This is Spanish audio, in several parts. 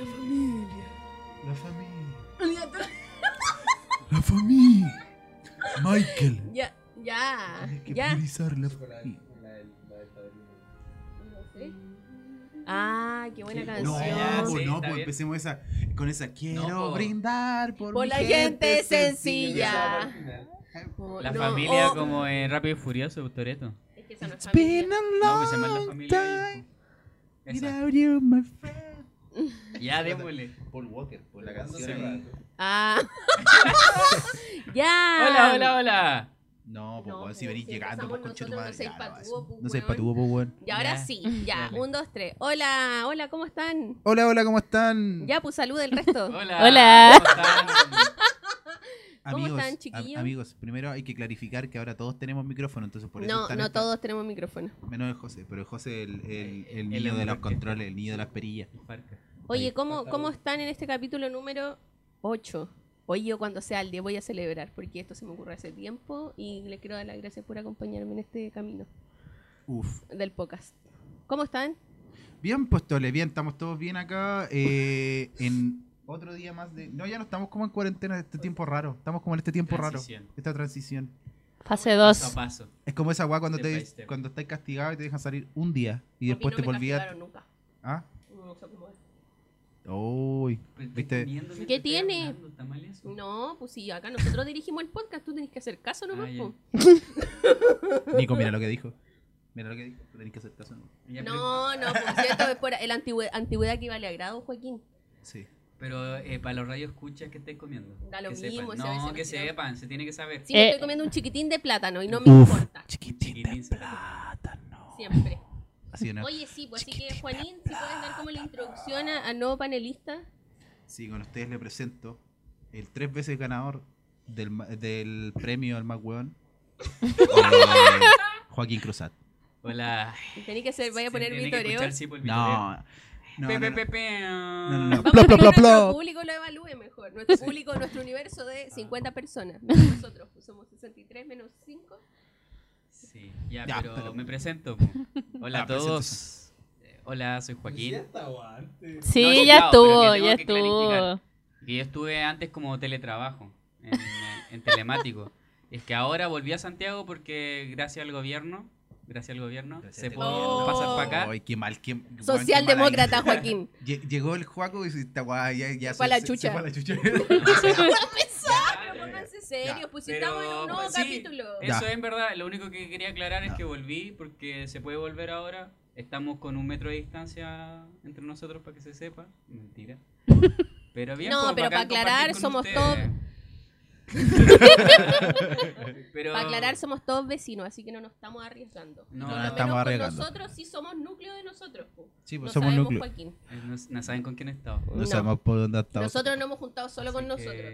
La familia. La familia. La familia. Michael. Ya, ya, Hay que ya. priorizar la familia. Ah, qué buena Sí, No, canción. Pues sí, no, pues empecemos esa, con esa. Quiero brindar por, Por mi la gente sencilla. La no, familia oh, como en Rápido y Furioso, Toreto. Es que esa no es It's familia. been a No, pues se llama La Familia. without you, my friend. Ya, démosle. Paul Walker, por la Sí. canción. Ah. ya. Hola, hola, hola. No, pues No, si venís si llegando, pues conche tu nosotros, madre. no seas no, pues, No seas pues weón. Y ahora Ya. sí, ya. Dale. Un, dos, tres. Hola, hola, ¿cómo están? Hola, hola, ¿cómo están? Ya, pues salud el resto. Hola. Hola. ¿Cómo están? ¿Cómo amigos, am- amigos, primero hay que clarificar que ahora todos tenemos micrófono, entonces por eso No, están no todos tenemos micrófono. Menos el José, pero el José el, el, el El niño de los controles, el niño de las perillas. Oye. ¿cómo, ¿cómo están en este capítulo número 8? Hoy yo cuando sea el día voy a celebrar, porque esto se me ocurre hace tiempo y le quiero dar las gracias por acompañarme en este camino Uf. del podcast. ¿Cómo están? Bien, pues Tole, bien, estamos todos bien acá. eh, en otro día más de. No, ya no estamos como en cuarentena, este tiempo raro. Estamos como en este tiempo Transición. raro. Esta transición. Fase Paso a 2. paso. Es como esa weá cuando, Step by te, step. cuando estás castigado y te dejan salir un día y A mí después no te me volvías. castigaron nunca. ¿Ah? No sé cómo es. Uy, ¿viste? ¿Qué tiene? No, pues sí, acá nosotros dirigimos el podcast, tú tenés que hacer caso nomás. Ah, po. Nico, mira lo que dijo. Mira lo que dijo. Tú tenés que hacer caso. ¿no? Ya, No, no, pues cierto, es por el antigüedad, antigüedad que vale a grado, Joaquín. Sí. Pero eh, para los radios escuchas que estáis comiendo. Da lo que mismo, sepan. si No, que sepan, se tiene que saber. Sí, me Eh. estoy comiendo un chiquitín de plátano y no me Uf, importa. chiquitín de Chiquitín, plátano. Siempre. Así, ¿no? Oye, sí, pues así que Juanín, si puedes dar como la introducción a- al nuevo panelista. Sí, con ustedes le presento el tres veces ganador del, ma- del premio al más weón. eh, Joaquín Cruzat. Hola. Tenía que ser, vaya a poner mi toreo. sí, por. No. No, Pe, no, pe, no. pe, pe. No, no, no. Vamos dejar que plop, nuestro público lo evalúe mejor. Nuestro público, nuestro universo de 50 personas. Menos nosotros, pues somos 63 menos 5. Sí, ya, Ya, pero, pero- me presento. Hola Ah, a todos. Eh, Hola, soy Joaquín. Sí, No, ya claro, pero estuvo, que tengo ya que estuvo. Y yo estuve antes como teletrabajo, en, en telemático. Es que ahora volví a Santiago porque gracias al gobierno, gracias al gobierno, Gracias se gobierno. pasar para acá. Ay, qué mal. Qué, Socialdemócrata. Joaquín. Lle- Llegó el Juaco y weá ya, ya Se fue a la chucha. Se fue a la chucha. No, o sea, Pero pónganse serios, pues si Pero, estamos en un nuevo sí, capítulo. Eso Ya. es en verdad, lo único que quería aclarar es Ya. que volví porque se puede volver ahora. Estamos con un metro de distancia entre nosotros para que se sepa. Mentira. Pero bien, No, pues, pero para aclarar, somos pero Para aclarar, somos todos vecinos, así que no nos estamos arriesgando. No, Por no lo estamos menos con arriesgando. Nosotros sí somos núcleo de nosotros. po. Sí, pues no somos sabemos, núcleo. Joaquín. Eh, No, no saben con quién he estado. No, No. sabemos por dónde estamos. Nosotros no hemos juntado solo con nosotros.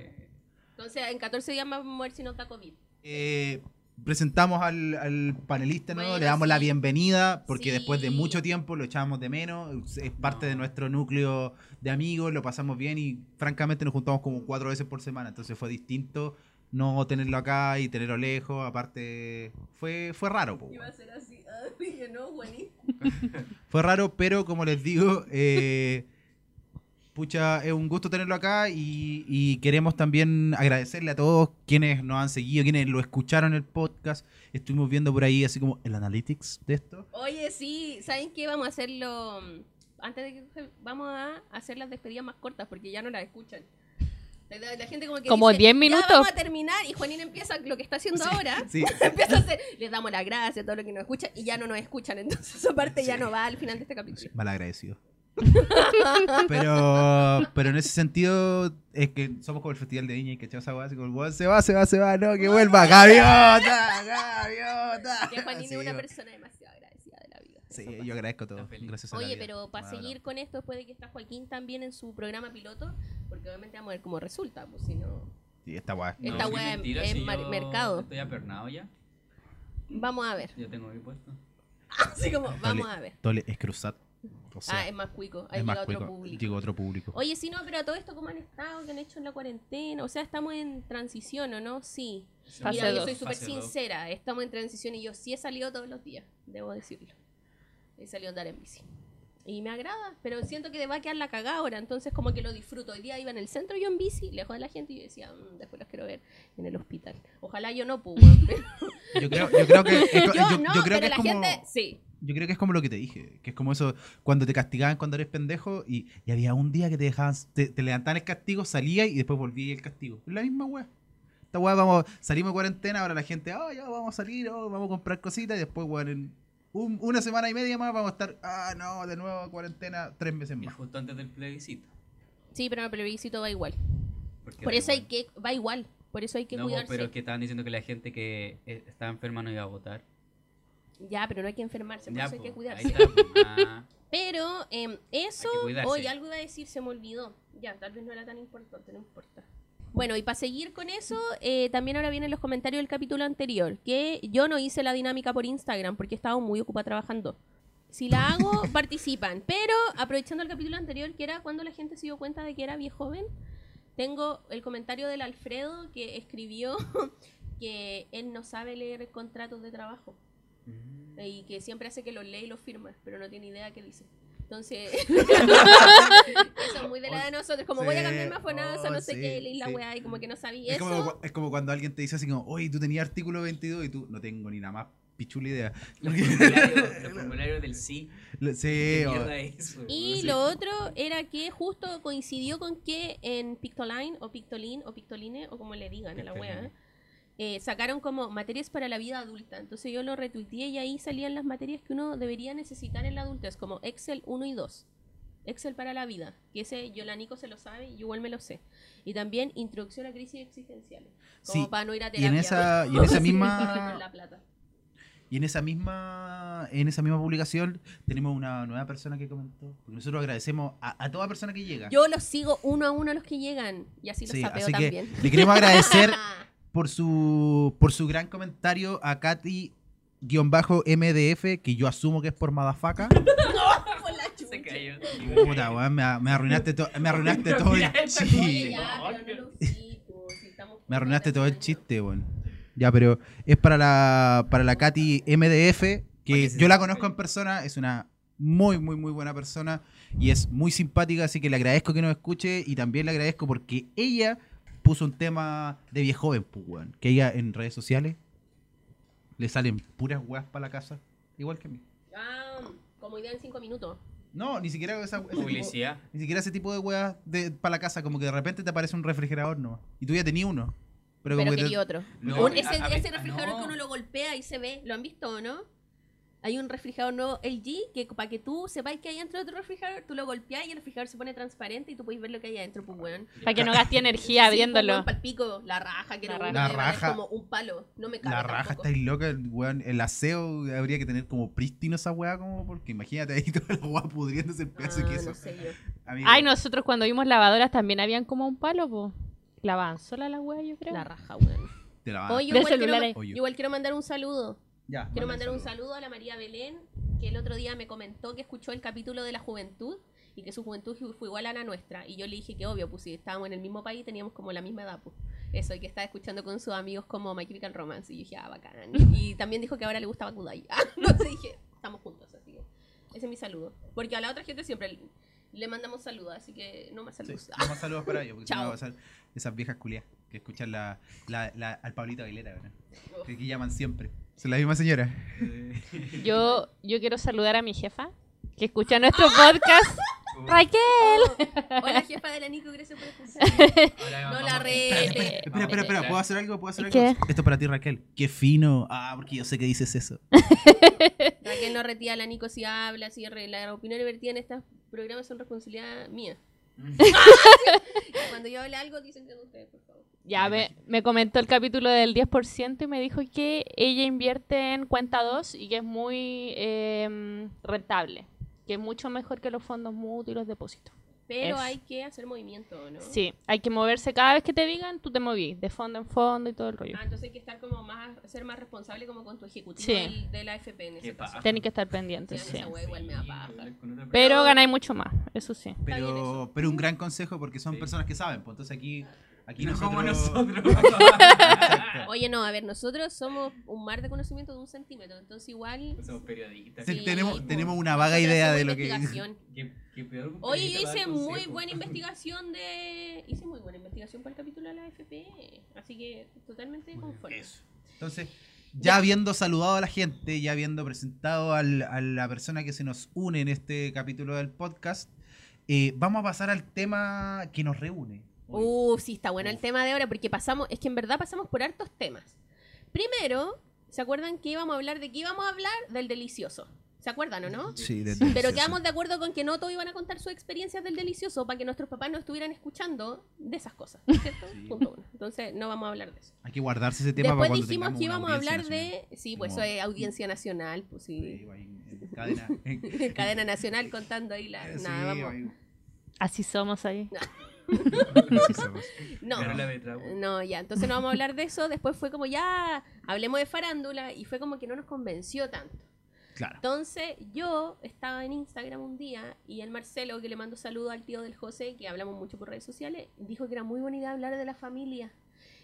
Entonces, en 14 días más vamos a ver si nos da COVID. Eh, presentamos al, al panelista nuevo, Bueno, le damos la bienvenida porque Sí. después de mucho tiempo lo echábamos de menos, es parte No. de nuestro núcleo de amigos, lo pasamos bien y francamente nos juntamos como cuatro veces por semana, entonces fue distinto no tenerlo acá y tenerlo lejos, aparte fue, fue raro, po, Iba a ser así. Ay, yo no, fue raro, pero como les digo, eh, pucha, es un gusto tenerlo acá y, y queremos también agradecerle a todos quienes nos han seguido, quienes lo escucharon el podcast. Estuvimos viendo por ahí así como el analytics de esto. Oye, sí, ¿saben qué? Vamos a hacerlo. mm, Antes de que. Vamos a hacer las despedidas más cortas porque ya no las escuchan. La, gente como que. Como dice, 10 "Ya minutos". vamos a terminar y Juanín empieza lo que está haciendo ahora. Sí, Empieza a hacer. Les damos las gracias a todo lo que nos escuchan y ya no nos escuchan. Entonces, esa parte ya Sí. no va al final de este capítulo. mal agradecido. pero, pero en ese sentido es que somos como el festival de Viña y que echamos agua así como se va, se va, se va, no, que vuelva, gaviota, gaviota. Que Juanín Sí, es una persona demasiado agradecida de la vida. Sí, Eso pasa. yo agradezco todo. Gracias a la Oye, vida. pero para seguir con esto, después de que está Joaquín también en su programa piloto, porque obviamente vamos a ver cómo resulta, pues si no. Sí, esta weá. Esta wea mentira, es si mar- yo mercado. Estoy apernado ya. Vamos a ver. Yo tengo mi puesto. Así como, vamos Tole- a ver. Tole es cruzat. O sea, ah, es más cuico. Ahí es llega más otro cuico, público. Llegó otro público. Oye, sí, no, pero a todo esto, ¿cómo han estado? ¿Qué han hecho en la cuarentena? O sea, estamos en transición, ¿o no? Sí. Fase Mira, yo dos. soy súper Fase sincera. Estamos en transición y yo sí he salido todos los días, debo decirlo. He salido a andar en bici. Y me agrada, pero siento que va a quedar la cagada ahora, entonces como que lo disfruto. Hoy día iba en el centro yo en bici, lejos de la gente, y yo decía, "Mm, después los quiero ver en el hospital. Ojalá yo no pude. Yo creo, yo creo que, yo, yo- no, yo creo pero que es la como... gente, sí. Yo creo que es como lo que te dije, que es como eso, cuando te castigaban cuando eres pendejo y, y había un día que te dejaban, te, te levantaban el castigo, salías y después volvías el castigo. Es la misma weá. Esta weá, vamos, salimos de cuarentena, ahora la gente, oh, ya vamos a salir, oh, vamos a comprar cositas y después, weón, en un- una semana y media más vamos a estar, ah, no, de nuevo cuarentena, tres meses Y más. justo antes del plebiscito. Sí, pero el plebiscito va igual. Por eso hay que, va igual. Por eso hay que No, cuidarse. pero que estaban diciendo que la gente que eh, estaba enferma no iba a votar. Ya, pero no hay que enfermarse, por Ya, eso hay po, que cuidarse. está. Ah, Pero eso, hoy algo iba a decir, se me olvidó. Ya, tal vez no era tan importante, no importa. Bueno, y para seguir con eso, eh, también ahora vienen los comentarios del capítulo anterior, que yo no hice la dinámica por Instagram porque estaba muy ocupada trabajando. Si la hago, participan. Pero aprovechando el capítulo anterior, que era cuando la gente se dio cuenta de que era viejo joven, tengo el comentario del Alfredo que escribió que él no sabe leer contratos de trabajo mm. y que siempre hace que los lee y los firma, pero no tiene idea qué dice. Entonces, eso es muy de la de nosotros. Como voy a cambiar más FONASA, oh, no sé sí, qué, leí la sí. weá y como que no sabía Es eso. como, es como cuando alguien te dice así como, oye, tú tenías artículo 22 y tú no tengo ni nada más pichula idea. Los formularios, los formularios del sí. Sí. Y Sí. lo otro era que justo coincidió con que en Pictoline o Pictoline o Pictoline o como le digan a la wea, Pictoline. Eh, sacaron como materias para la vida adulta. Entonces yo lo retuiteé y ahí salían las materias que uno debería necesitar en la adultez, como Excel 1 y 2. Excel para la vida, que ese yo la Nico se lo sabe y yo igual me lo sé. Y también Introducción a crisis existenciales, como Sí, para no ir a y terapia. en esa- y en esa misma-. Y en esa misma en esa misma publicación tenemos una nueva persona que comentó. Porque nosotros agradecemos a, a toda persona que llega. Yo los sigo uno a uno a los que llegan y así los Sí, sapeo así que también. le queremos agradecer por su por su gran comentario a Katy MDF, que yo asumo que es por Madafaca. Por la chucha. Se cayó. Puta, weón, me, me arruinaste, to- me arruinaste todo el chiste. no Me arruinaste todo el chiste, weón. Ya, pero es para la, para la Katy MDF, que yo la conozco en persona, es una muy, muy, muy buena persona y es muy simpática, así que le agradezco que nos escuche y también le agradezco porque ella puso un tema de viejo joven, pues, weón. Que ella en redes sociales le salen puras weas para la casa, igual que a mí. Ah, como idea en cinco minutos. No, ni siquiera esa, ese tipo- Publicidad. ni siquiera ese tipo de weas de, para la casa, como que de repente te aparece un refrigerador no Y tú ya tenías uno. Pero, Pero, como que te- quería otro. No, Un- a- ese, a- ese refrigerador no. que uno lo golpea y se ve, ¿lo han visto o no? Hay un refrigerador nuevo LG que para que tú sepáis que hay dentro de otro refrigerador, tú lo golpeas y el refrigerador se pone transparente y tú puedes ver lo que hay adentro, pues weón. Para que no gaste energía Sí, pues, pico, la raja que La raja. La raja. es como un palo, no me cabe La raja tampoco. está ahí loca, el weón. El aseo habría que tener como prístino esa weá, como porque imagínate ahí toda la weá pudriéndose el pedazo de Ah, queso. no sé yo. Amigo, Ay, nosotros cuando vimos lavadoras también habían como un palo, po. Lavaban sola la wea, yo creo. La raja, weón. te la De igual, quiero, igual quiero mandar un saludo. Ya, Quiero manda mandar un saludo a la María Belén, que el otro día me comentó que escuchó el capítulo de la juventud y que su juventud fu- fue igual a la nuestra. Y yo le dije que obvio, pues si estábamos en el mismo país teníamos como la misma edad, pues. Eso, y que estaba escuchando con sus amigos como My Chemical Romance. Y yo dije, ah, bacán. Y también dijo que ahora le gustaba Kudai. Ah, no sé, dije, estamos juntos, así que ese es mi saludo. Porque a la otra gente siempre le- mandamos saludos, así que no más Sí, saludos. no más saludos para ellos, porque si no va a pasar esas viejas culias que escuchan la, la, la- al Pablito Aguilera, ¿verdad? que, que llaman siempre. Son la misma señora. Yo, yo quiero saludar a mi jefa, que escucha nuestro podcast. Raquel. Oh, hola, jefa de la Nico, gracias por escuchar. No la rete. Espera, espera, espera, ¿puedo hacer algo? ¿Puedo hacer algo? ¿Qué? Esto es para ti, Raquel. Qué fino. Ah, porque yo sé que dices eso. Raquel no retira a la Nico si habla, si re- la opinión vertida en estos programas son responsabilidad mía. Cuando yo hable algo, dicen que no ustedes, por favor. Ya me, me comentó el capítulo del 10% y me dijo que ella invierte en cuenta 2 y que es muy eh, rentable, que es mucho mejor que los fondos mutuos y los depósitos. Pero hay que hacer movimiento, ¿no? Sí, hay que moverse cada vez que te digan, tú te movís, de fondo en fondo y todo el rollo. Ah, entonces hay que estar como más, ser más responsable como con tu ejecutivo Sí. del- de la FP en ese caso. Tenés que estar Sí, pendientes, sí. esa wea igual me Pero ganáis mucho más, eso sí. Pero, eso. pero un gran consejo porque son Sí. personas que saben. Pues entonces aquí Aquí no nosotros... como nosotros. Oye, no, a ver, nosotros somos un mar de conocimiento de un centímetro, entonces igual... Somos periodistas. Sí, Sí, tenemos, tenemos una vaga idea de lo que... ¿Qué, qué peor Oye, yo hice muy buena investigación de... Hice muy buena investigación para el capítulo de la FP, así que totalmente conforme. Eso. Entonces, ya habiendo saludado a la gente, ya habiendo presentado al- a la persona que se nos une en este capítulo del podcast, eh, vamos a pasar al tema que nos reúne. Uh, sí, está bueno el tema de ahora porque pasamos, es que en verdad pasamos por hartos temas. Primero, ¿se acuerdan que íbamos a hablar de qué íbamos a hablar? Del delicioso. ¿Se acuerdan o no? Sí, de Pero delicioso. quedamos de acuerdo con que no todos iban a contar sus experiencias del delicioso para que nuestros papás no estuvieran escuchando de esas cosas, ¿cierto? Sí. Punto uno. Entonces no vamos a hablar de eso. Hay que guardarse ese tema Después para cuando dijimos que íbamos a hablar nacional. de... Sí, pues Como- eso es audiencia nacional, pues sí. Sí, cadena. en- Cadena nacional contando ahí la... Sí, Nada, vamos. ahí- Así somos ahí. No. No, ya, entonces no vamos a hablar de eso. Después fue como ya, hablemos de farándula y fue como que no nos convenció tanto. Claro. Entonces yo estaba en Instagram un día y el Marcelo, que le mando saludos al tío del José, que hablamos mucho por redes sociales, dijo que era muy buena idea hablar de la familia.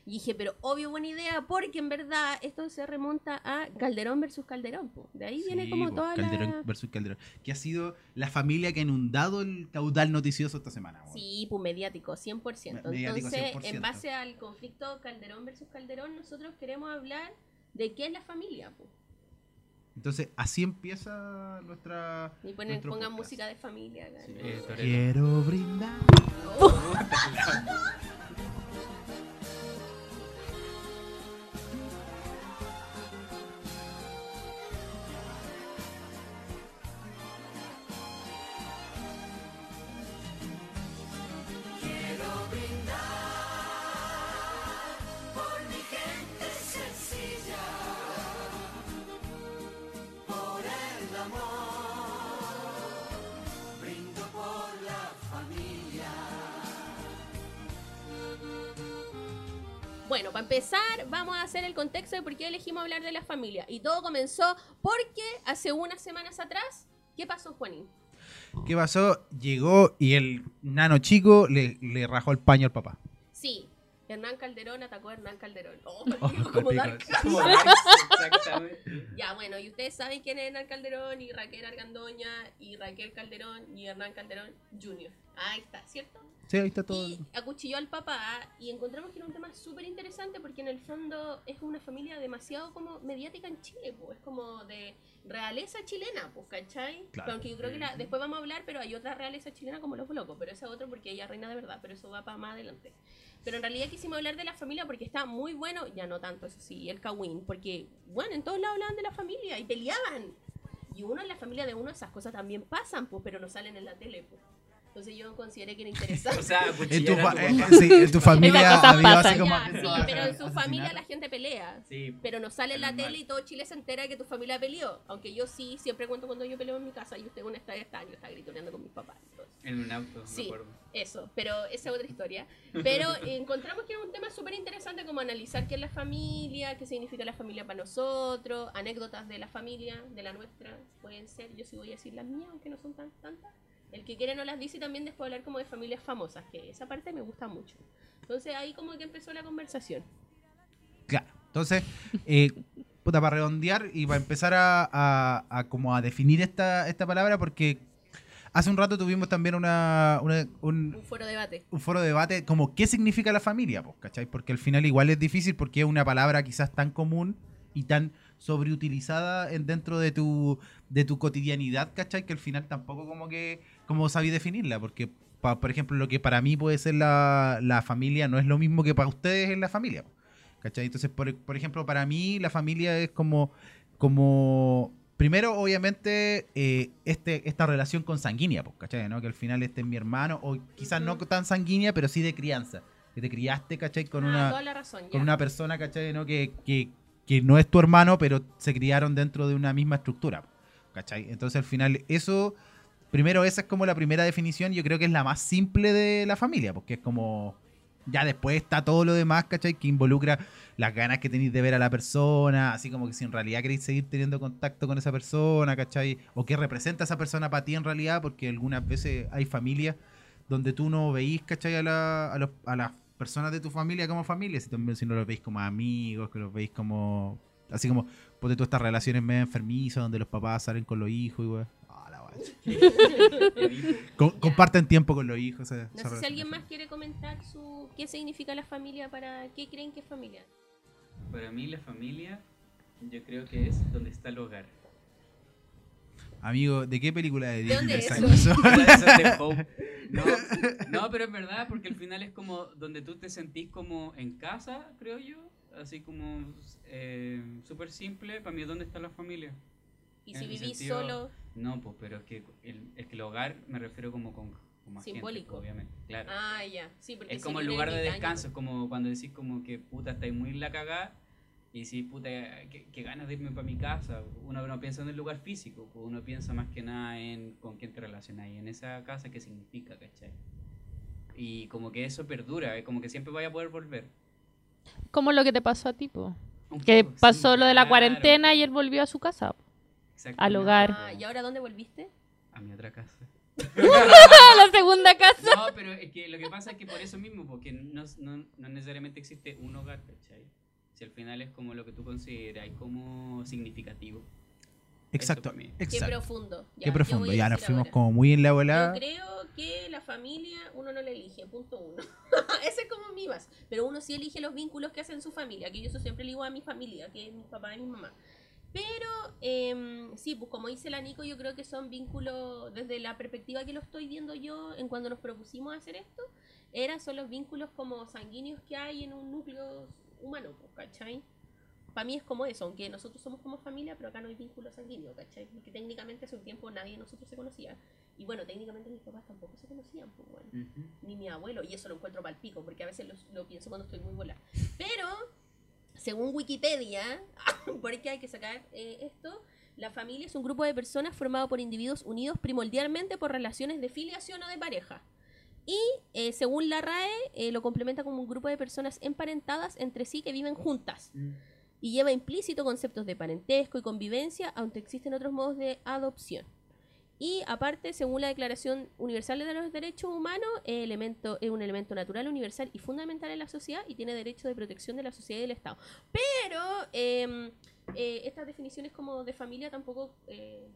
Y dije, pero obvio buena idea, porque en verdad esto se remonta a Calderón versus Calderón. po. De ahí viene Sí, como po, toda Calderón la... versus Calderón. Que ha sido la familia que ha inundado el caudal noticioso esta semana. weón. Sí, pues mediático, 100%. Me- mediático, Entonces, 100%. en base al conflicto Calderón versus Calderón, nosotros queremos hablar de qué es la familia. pues. Entonces, así empieza nuestra. Y ponen, pongan podcast. música de familia. ¿no? Eh. Quiero brindar. Bueno, para empezar, vamos a hacer el contexto de por qué elegimos hablar de la familia. Y todo comenzó porque hace unas semanas atrás, ¿qué pasó, Juanín? ¿Qué pasó? Llegó y el nano chico le, le rajó el paño al papá. Sí, Hernán Calderón atacó a Hernán Calderón. Oh, Oh, como. Dark. Exactamente. Ya, bueno, y ustedes saben quién es Hernán Calderón y Raquel Argandoña y Raquel Calderón y Hernán Calderón Jr. Ahí está, ¿cierto? Sí, ahí está todo. Y acuchilló al papá y encontramos que era un tema súper interesante porque en el fondo es una familia demasiado como mediática en Chile, pues es como de realeza chilena, pues, ¿cachai? Claro. Aunque yo creo que la- después vamos a hablar, pero hay otra realeza chilena como los locos, pero esa otra porque ella es reina de verdad, pero eso va para más adelante. Pero en realidad quisimos hablar de la familia porque está muy bueno, ya no tanto, eso sí, el Kawin, porque, bueno, en todos lados hablaban de la familia y peleaban. Y uno en la familia de uno esas cosas también pasan, pues, pero no salen en la tele, pues. Entonces yo consideré que era interesante. O sea, En tu, a eh, sí, en tu familia Esas cosas ha habido así como Ya, sí, pero en su familia la gente pelea. Sí. Pero no sale en la normal. tele y todo Chile se entera de que tu familia peleó. Aunque yo sí, siempre cuento cuando yo peleo en mi casa y usted una está está yo estaba gritoneando con mis papás. entonces, En un auto, Sí. me acuerdo. eso, pero esa es otra historia. Pero encontramos que era un tema súper interesante como analizar qué es la familia, qué significa la familia para nosotros, anécdotas de la familia, de la nuestra, pueden ser, yo sí voy a decir las mías, aunque no son tan tantas. El que quiere no las dice y también después hablar como de familias famosas, que esa parte me gusta mucho. Entonces ahí como que empezó la conversación. Claro. Entonces, eh, puta, para redondear y para empezar a, a- a como a definir esta, esta palabra, porque hace un rato tuvimos también una, una- un, Un foro debate. un foro de debate como qué significa la familia, pues, ¿cachai? Porque al final igual es difícil porque es una palabra quizás tan común y tan sobreutilizada en, dentro de tu, de tu cotidianidad, ¿cachai? Que al final tampoco como que, como sabí definirla, porque, pa- por ejemplo, lo que para mí puede ser la, la familia no es lo mismo que para ustedes es la familia, ¿cachai? Entonces, por, por ejemplo, para mí la familia es como, como primero, obviamente, eh, este, esta relación consanguínea, pues, ¿cachai? ¿no? Que al final este es mi hermano, o quizás no tan sanguínea, pero sí de crianza. Que te criaste, ¿cachai? Con Ah, una, razón, con una persona, ¿cachai? ¿no? Que, que, que no es tu hermano, pero se criaron dentro de una misma estructura, ¿cachai? Entonces al final eso, primero esa es como la primera definición, yo creo que es la más simple de la familia, porque es como, ya después está todo lo demás, ¿cachai? Que involucra las ganas que tenéis de ver a la persona, así como que si en realidad queréis seguir teniendo contacto con esa persona, ¿cachai? O qué representa esa persona para ti en realidad, porque algunas veces hay familias donde tú no veís, ¿cachai? A, la- a, los- a las personas de tu familia como familia, si también si no los veis como amigos, que los veis como así como ponte tú estas relaciones medio enfermizas donde los papás salen con los hijos y weón. Co- comparten tiempo con los hijos. No sé si relación alguien es más quiere comentar su qué significa la familia para qué creen que es familia. Para mí la familia, yo creo que es donde está el hogar. Amigo, ¿de qué película de ¿De dónde Disney es eso? es. No, no, pero es verdad, porque al final es como donde tú te sentís como en casa, creo yo. Así como eh, súper simple, para mí, ¿dónde está la familia? Y En si vivís sentido- solo, No, pues, pero es que el, es que el hogar me refiero como con, con más gente, Simbólico. obviamente. Claro. ah, ya, sí, porque es si como el lugar de descanso, es como cuando decís como que puta estáis muy en la cagada y decís puta qué, qué ganas de irme para mi casa. Uno no piensa en el lugar físico, pues, uno piensa más que nada en con quién te relacionas y en esa casa qué significa, ¿cachai? Y como que eso perdura, es como que siempre vaya a poder volver. Como lo que te pasó a ti, po. Que poco, sí, pasó lo de la claro, cuarentena y él volvió a su casa. Al hogar. Ah, ¿y ahora dónde volviste? A mi otra casa. A la segunda casa. No, pero es que lo que pasa es que por eso mismo, porque no, no, no necesariamente existe un hogar, ¿cachai? Si al final es como lo que tú consideras como significativo. Exacto, mí. Qué exacto. profundo. Ya, Qué yo profundo. Ya nos fuimos ahora. como muy en la Yo volada. creo que la familia uno no la elige, punto uno. Ese es como mi base. Pero uno sí elige los vínculos que hacen su familia, que yo eso siempre le digo a mi familia, que es mi papá y mi mamá. Pero em, sí, pues como dice la Nico, yo creo que son vínculos, desde la perspectiva que lo estoy viendo yo en cuando nos propusimos hacer esto, eran son los vínculos como sanguíneos que hay en un núcleo humano, pues, ¿cachai? Para mí es como eso, aunque nosotros somos como familia, pero acá no hay vínculo sanguíneo, ¿cachai? Porque técnicamente hace un tiempo nadie de nosotros se conocía. Y bueno, técnicamente mis papás tampoco se conocían, pues bueno ni mi abuelo, y eso lo encuentro mal pico, porque a veces lo, lo pienso cuando estoy muy bola. Pero, según Wikipedia, porque hay que sacar eh, esto, la familia es un grupo de personas formado por individuos unidos primordialmente por relaciones de filiación o de pareja. Y eh, según la RAE, eh, lo complementa como un grupo de personas emparentadas entre sí que viven juntas. Y lleva implícito conceptos de parentesco y convivencia, aunque existen otros modos de adopción. Y aparte, según la Declaración Universal de los Derechos Humanos, el elemento, es un elemento natural, universal y fundamental en la sociedad y tiene derecho de protección de la sociedad y del Estado. Pero eh, eh, estas definiciones como de familia tampoco eh,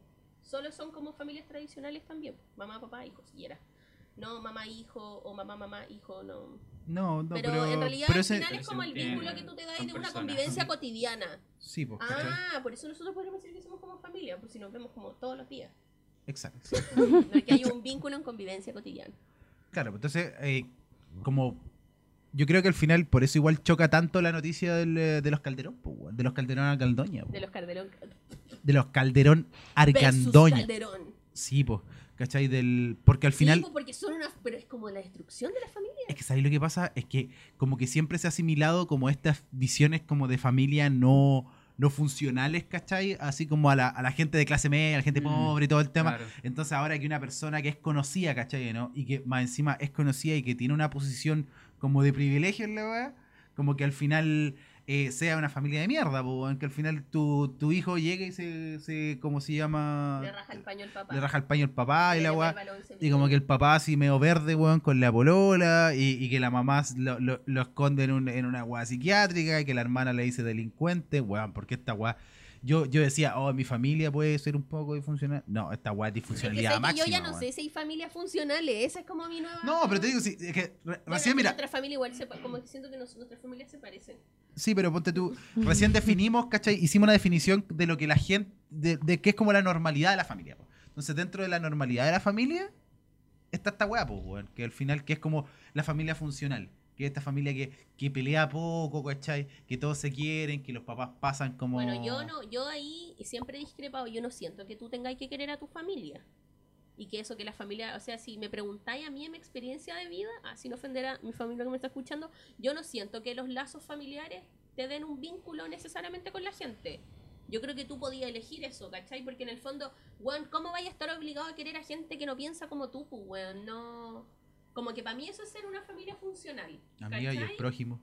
solo son como familias tradicionales también. Mamá, papá, hijos, y era. No mamá, hijo o mamá, mamá, hijo, no. No, no, pero, pero, en realidad pero al ese- final es como el vínculo que tú te das de una convivencia cotidiana. Sí, pues. Ah, por eso nosotros podemos decir que somos como familia, pues si nos vemos como todos los días. Exacto. Porque hay un vínculo en convivencia cotidiana. Claro, pues entonces, eh, como yo creo que al final por eso igual choca tanto la noticia del, eh, de los Calderón, pues, de los Calderón Argandoña, po. De los Calderón de los Calderón Argandoña. Calderón. Sí, pues, ¿cachai? Del, porque al final, Sí, pues, porque son una... Pero es como la destrucción de la familia. es que ¿sabes lo que pasa? Es que como que siempre se ha asimilado como estas visiones como de familia no, no funcionales, ¿cachai? Así como a la, a la gente de clase media, a la gente Mm, pobre y todo el tema. Claro. Entonces ahora que una persona que es conocida, ¿cachai? ¿no? Y que más encima es conocida y que tiene una posición como de privilegio en la weá, como que al final eh, sea una familia de mierda, po, weón, que al final tu, tu hijo llegue y se, se ¿cómo se llama? Le raja el paño al papá. Le raja el paño al papá y Le la weá. Y como que el papá así medio verde, weón, con la polola, y, y que la mamá lo, lo- lo esconde en, un- en una weá psiquiátrica, y que la hermana le dice delincuente, weón, porque esta weá... Yo, yo decía, oh, mi familia puede ser un poco disfuncional. No, esta weá es disfuncionalidad que máxima. yo ya no sé si hay familias funcionales. Esa es como mi nueva... No, pero te digo, sí, es que re- Bueno, recién, mira, Nuestra familia igual se... Como que siento que nos- nuestras familias se parecen. sí, pero ponte tú, recién definimos, ¿cachai? Hicimos una definición de lo que la gente, de, de qué es como la normalidad de la familia. po. Entonces, dentro de la normalidad de la familia, está esta weá, pues, weón, que al final, que es como la familia funcional. Que es esta familia que, que pelea poco, ¿cachai? Que todos se quieren, que los papás pasan como... Bueno, yo no, yo ahí siempre he discrepado, yo no siento que tú tengáis que querer a tu familia. Y que eso, que la familia, o sea, si me preguntáis a mí en mi experiencia de vida, ah, sin ofender a mi familia que me está escuchando, yo no siento que los lazos familiares te den un vínculo necesariamente con la gente. Yo creo que tú podías elegir eso, ¿cachai? Porque en el fondo, weón, ¿cómo vaya a estar obligado a querer a gente que no piensa como tú, pues, weón? No... Como que para mí eso es ser una familia funcional. Amiga y el ¿cachai? prójimo.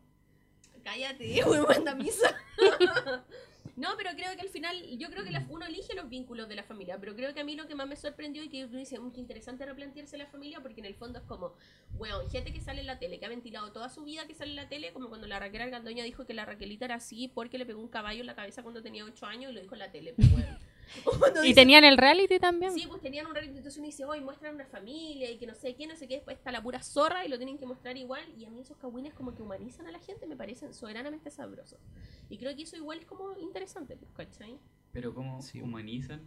Cállate, weón, manda misa. No, pero creo que al final, yo creo que la- uno elige los vínculos de la familia, pero creo que a mí lo que más me sorprendió y que uno dice, "Mm, qué interesante replantearse la familia, porque en el fondo es como, bueno, gente que sale en la tele, que ha ventilado toda su vida que sale en la tele, como cuando la Raquel Argandoña dijo que la Raquelita era así porque le pegó un caballo en la cabeza cuando tenía 8 años y lo dijo en la tele, pues, bueno. Y dice- tenían el reality también. Sí, pues tenían un reality, entonces uno dice, hoy muestran una familia y que no sé qué, no sé qué, después está la pura zorra y lo tienen que mostrar igual. Y a mí esos cagüines como que humanizan a la gente me parecen soberanamente sabrosos. Y creo que eso igual es como interesante, pues, ¿cachai? Pero como Sí. humanizan,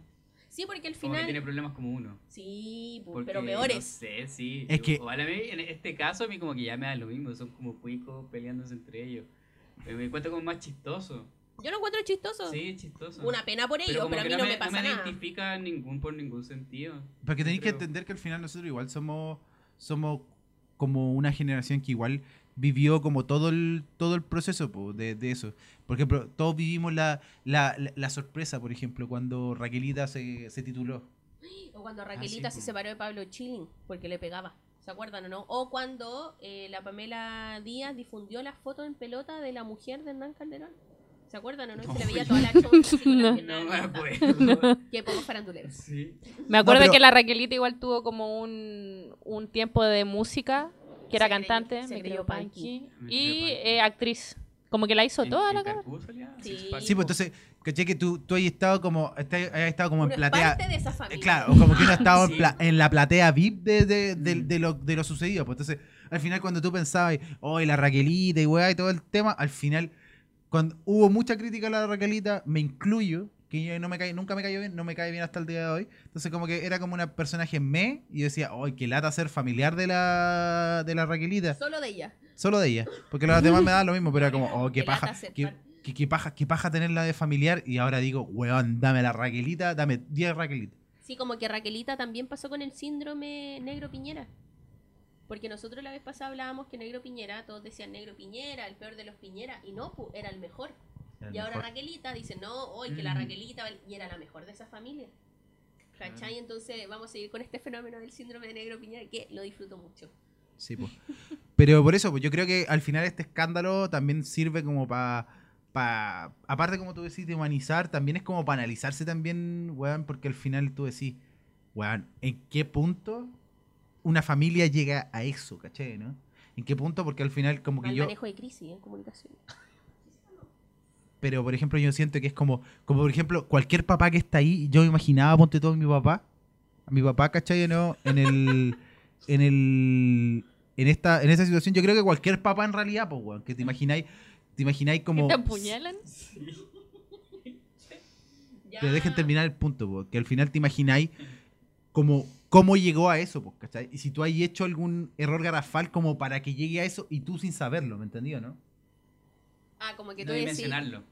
Sí, porque al como que tiene final... problemas como uno. Sí, pues, Porque, pero No peores. sé, sí. Es que- Igual a mí, en este caso, a mí como que ya me da lo mismo. Son como cuicos peleándose entre ellos. Me, me encuentro como más chistoso. Yo lo encuentro chistoso. Sí, chistoso. Una pena por ellos, pero, a mí no me, pasa no me nada. identifica ningún por ningún sentido. Porque tenéis que entender que al final nosotros igual somos, somos como una generación que igual vivió como todo el, todo el proceso po, de, de eso. Por ejemplo, todos vivimos la, la, la- la sorpresa, por ejemplo, cuando Raquelita se, se tituló. O cuando Ah, Raquelita sí, se separó de Pablo Chilling porque le pegaba. ¿Se acuerdan o no? O cuando eh, la Pamela Díaz difundió la foto en pelota de la mujer de Hernán Calderón. ¿Se acuerdan o no? Y se le No, veía toda la choncha así con las No. No me acuerdo. Qué poco faranduleros. sí. Me acuerdo pero- que la Raquelita igual tuvo como un, un tiempo de música, que era Se creyó- cantante, se me creyó creyó punky. punky, Me y creyó punky. eh, actriz. Como que la hizo ¿En- toda en la cara. Carcú salía? Sí. Sí, pues entonces, caché que tú, tú has estado como, estás- has estado como en Uno es platea. parte de esa Eh, familia. Claro, como que uno ha estado en, Sí. pla- en la platea VIP de, de, de- Mm. de lo, de lo sucedido. Pues entonces, al final, cuando tú pensabas, oh, y la Raquelita y weá y todo el tema, al final, cuando hubo mucha crítica a la Raquelita, me incluyo, que yo no me cae, nunca me cayó bien, no me cae bien hasta el día de hoy. Entonces, como que era como una personaje me, y yo decía, oh, qué lata ser familiar de la, de la Raquelita. Solo de ella. Solo de ella. Porque los demás me daban lo mismo, pero era como, oh, qué Qué paja. qué- qué paja, qué paja tenerla de familiar. Y ahora digo, weón, dame la Raquelita, dame 10 Raquelitas. Sí, como que Raquelita también pasó con el síndrome Negro Piñera. Porque nosotros la vez pasada hablábamos que Negro Piñera, todos decían Negro Piñera, el peor de los Piñera, y no, pu, era el mejor. El y ahora. Raquelita dice, no, hoy que la Mm. Raquelita, y era la mejor de esa familia. ¿Cachai? Entonces vamos a seguir con este fenómeno del síndrome de Negro Piñera, que lo disfruto mucho. Sí, pues. Pero por eso, pues yo creo que al final este escándalo también sirve como para. Pa, aparte, como tú decís, de humanizar, también es como para analizarse también, weón, porque al final tú decís, weón, ¿en qué punto una familia llega a eso, caché, no? ¿En qué punto? Porque al final, como que yo. manejo de crisis en comunicación. Pero, por ejemplo, yo siento que es como, como por ejemplo, cualquier papá que está ahí, yo me imaginaba, ponte todo mi papá, a mi papá, ¿cachai? ¿no? En el, en el, en esta, en esta situación, yo creo que cualquier papá en realidad, pues, weón, que te imagináis, te imagináis ¿Que como... te apuñalan? Pero dejen terminar el punto, po, que al final te imagináis como cómo llegó a eso, pues, ¿cachai? Y si tú has hecho algún error garrafal como para que llegue a eso y tú sin saberlo, ¿me entendió, no? Ah, como que No tú decís. dimensionarlo.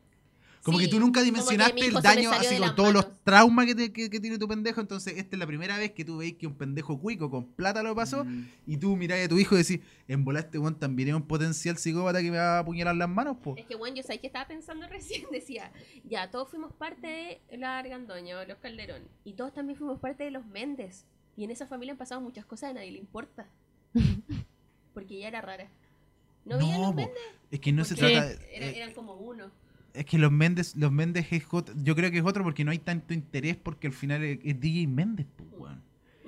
Como Sí, que tú nunca dimensionaste el daño así con todos manos. los traumas que, te- que- que tiene tu pendejo. Entonces, esta es la primera vez que tú veis que un pendejo cuico con plata lo pasó. Mm. Y tú mirás a tu hijo y decís, en volar este weón también es un potencial psicópata que me va a apuñalar las manos, po. Es que, bueno, yo sabía que estaba pensando recién, decía, ya, todos fuimos parte de la Argandoña o los Calderón, y todos también fuimos parte de los Méndez, y en esa familia han pasado muchas cosas a nadie le importa, porque ella era rara. ¿No, veían los. Méndez? Es que no se trata. era- eh, eran como uno. es que los Méndez, los Méndez es otro- yo creo que es otro porque no hay tanto interés porque al final es, es DJ Méndez, pues, weón.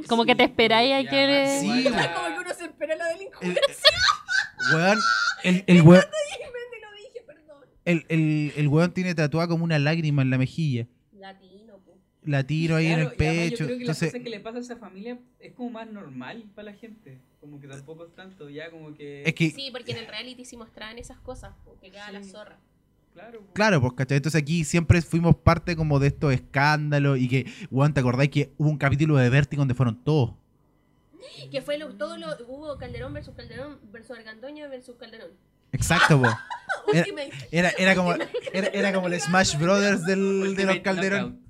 Como que te esperáis a que le- Sí, como que uno se espera la El, delincuencia. weón, el, el weón, el, el, el weón tiene tatuada como una lágrima en la mejilla. La tiro ahí en el pecho. Yo creo que Entonces, la cosa que le pasa a esa familia es como más normal para la gente. Como que tampoco es tanto, ya como que. es que, Sí, porque en el reality sí mostraban esas cosas, porque quedaba la Sí. zorra. Claro, pues. Claro, pues, ¿cachai? Entonces aquí siempre fuimos parte como de estos escándalos y que, weón, ¿te acordáis que hubo un capítulo de Vertigo donde fueron todos? Que fue lo, todo lo, hubo Calderón versus Calderón versus Argandoña versus Calderón. Exacto, pues. Era-. Era, era como, era, era como el Smash Brothers del, de los Calderón.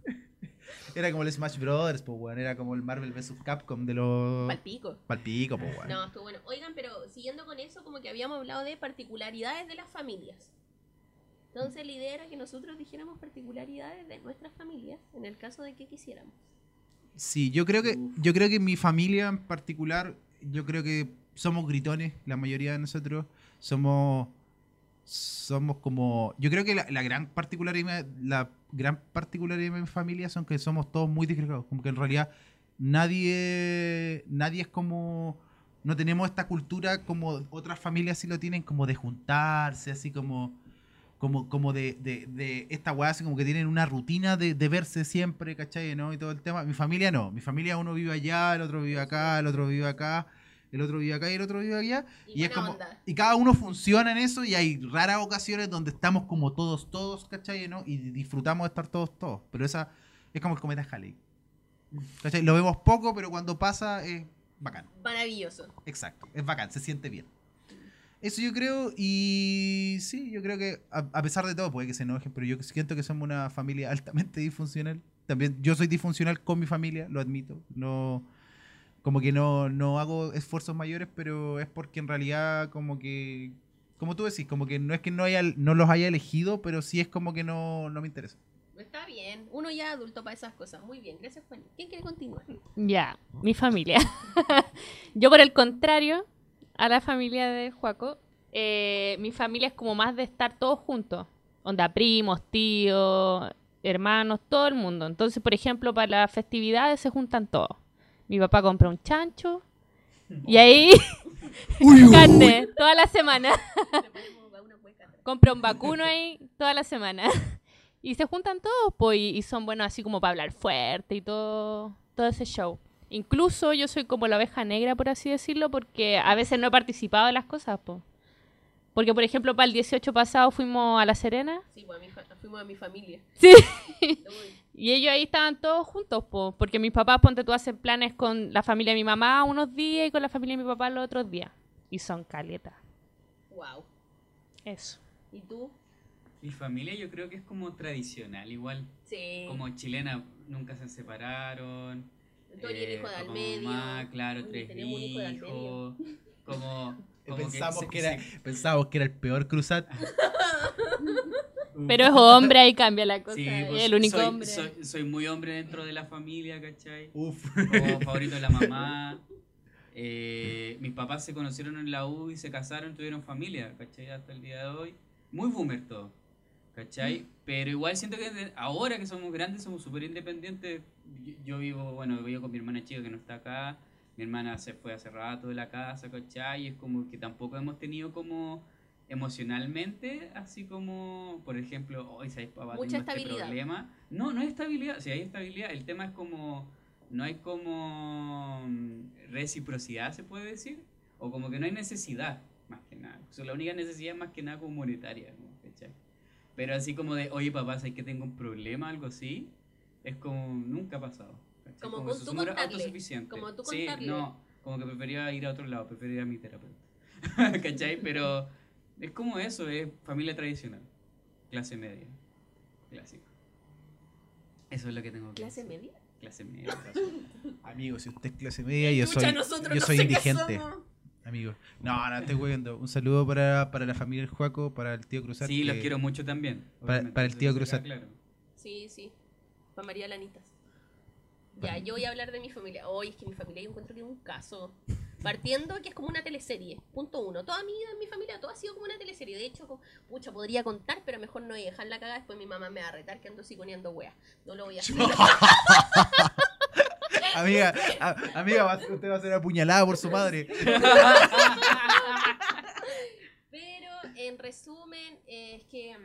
Era como el Smash Brothers, pues, weón. Era como el Marvel vs. Capcom de los... Palpico. Palpico, pues, weón. No, estuvo bueno. Oigan, pero siguiendo con eso, como que habíamos hablado de particularidades de las familias. Entonces la idea era que nosotros dijéramos particularidades de nuestras familias, en el caso de que quisiéramos. Sí, yo creo que, yo creo que mi familia en particular, yo creo que somos gritones, la mayoría de nosotros somos, somos como. Yo creo que la, gran particularidad, la gran particularidad de mi familia son que somos todos muy disgregados. Como que en realidad nadie, nadie es como. No tenemos esta cultura como otras familias sí lo tienen, como de juntarse, así como. Como, como de, de, de esta weá, así como que tienen una rutina de, de verse siempre, ¿cachai? ¿no? Y todo el tema. Mi familia no. Mi familia uno vive allá, el otro vive acá, el otro vive acá, el otro vive acá y el otro vive allá. Y, es como, onda. y cada uno funciona en eso y hay raras ocasiones donde estamos como todos, todos, ¿cachai? ¿no? Y disfrutamos de estar todos, todos. Pero esa es como el cometa Halley. ¿Cachai? Lo vemos poco, pero cuando pasa es bacán. Maravilloso. Exacto, es bacán, se siente bien. Eso yo creo, y sí, yo creo que a, a pesar de todo, puede que se enojen, pero yo siento que somos una familia altamente disfuncional. También yo soy disfuncional con mi familia, lo admito. No, como que no, no hago esfuerzos mayores, pero es porque en realidad como que, como tú decís, como que no es que no, haya, no los haya elegido, pero sí es como que no, no me interesa. Está bien. Uno ya adulto para esas cosas. Muy bien. Gracias, Juan. ¿Quién quiere continuar? Ya, mi familia. Yo, por el contrario, a la familia de Juaco, eh, mi familia es como más de estar todos juntos. Onda, primos, tíos, hermanos, todo el mundo. Entonces, por ejemplo, para las festividades se juntan todos. Mi papá compra un chancho y ahí carne toda la semana. Compra un vacuno ahí toda la semana. Y se juntan todos, pues, y, y son buenos así como para hablar fuerte y todo, todo ese show. Incluso yo soy como la oveja negra, por así decirlo, porque a veces no he participado en las cosas, pues. Porque, por ejemplo, para el 18 pasado fuimos a La Serena. Sí, pues a mi fuimos a mi familia. Sí. Y ellos ahí estaban todos juntos, po, porque mis papás, ponte tú, hacen planes con la familia de mi mamá unos días y con la familia de mi papá los otros días. Y son caletas. wow. Eso. ¿Y tú? Mi familia yo creo que es como tradicional, igual. Sí. Como chilena, nunca se separaron. Eres el hijo de papá, al medio. mamá, claro, Uy, tres tenemos un hijo de al hijos. Como Pensamos que, era, pensábamos que era el peor cruzat. Pero es hombre, ahí cambia la cosa. Sí, es pues, el único soy, hombre. Soy, soy muy hombre dentro de la familia, ¿cachai? Uf. Como favorito de la mamá. Eh, mis papás se conocieron en la U y se casaron, tuvieron familia, ¿cachai? Hasta el día de hoy. Muy boomer todo, ¿cachai? Pero igual siento que ahora que somos grandes somos súper independientes. Yo, yo vivo, bueno, vivo con mi hermana chica que no está acá. Mi hermana se fue hace rato de la casa, ¿cachai? Y es como que tampoco hemos tenido como emocionalmente, así como, por ejemplo, hoy ¿sabes, papá, Mucha tengo este estabilidad. problema. No, no hay estabilidad, sí hay estabilidad. El tema es como, no hay como mm, reciprocidad, se puede decir, o como que no hay necesidad, más que nada. O sea, la única necesidad es más que nada como monetaria, ¿no? ¿Cachai? Pero así como de, oye papá, ¿sabes que tengo un problema, algo así? Es como, nunca ha pasado. Como Como con tú somos contarle, autosuficientes. como tú Sí, contarle. no, como que prefería ir a otro lado, prefería ir a mi terapeuta. ¿Cachai? Pero es como eso, es familia tradicional, clase media, clásico. Eso es lo que tengo que ¿Clase decir. media? Clase media. clase media. Amigo, si usted es clase media, yo soy, yo no soy indigente. somos. Amigo. No, no, estoy huyendo. Un saludo para, para la familia del Juaco, para el tío Cruzat. Sí, los que- quiero mucho también. para- para el tío Cruzat. Claro. Sí, sí. Para María Lanitas. Ya, yo voy a hablar de mi familia. Hoy es que mi familia yo encuentro que es un caso. Partiendo que es como una teleserie. Punto uno. Toda mi vida en mi familia, todo ha sido como una teleserie. De hecho, como, pucha, podría contar, pero mejor no voy a dejar la cagada. Después mi mamá me va a retar que ando poniendo weas. No lo voy a hacer. Amiga, a- amiga, usted va a ser apuñalada por su madre. Pero en resumen, es que,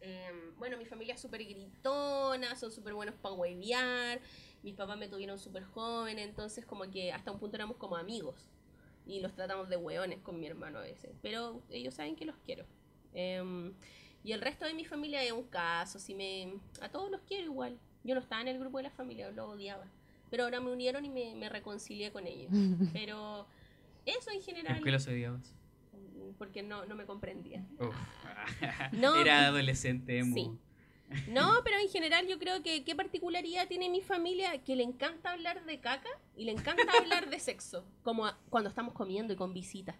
em, bueno, mi familia es súper gritona, son súper buenos para huevear. Mis papás me tuvieron súper joven, entonces como que hasta un punto éramos como amigos. Y los tratamos de hueones con mi hermano a veces. Pero ellos saben que los quiero. Em, y el resto de mi familia es un caso, si me, a todos los quiero igual. Yo no estaba en el grupo de la familia, los odiaba. Pero ahora me unieron y me, me reconcilié con ellos. Pero eso en general... ¿Por qué los odiabas? Porque no, no me comprendía. Uf. No. Era adolescente emo. Sí. No, pero en general yo creo que qué particularidad tiene mi familia que le encanta hablar de caca y le encanta hablar de sexo, como a- cuando estamos comiendo y con visitas.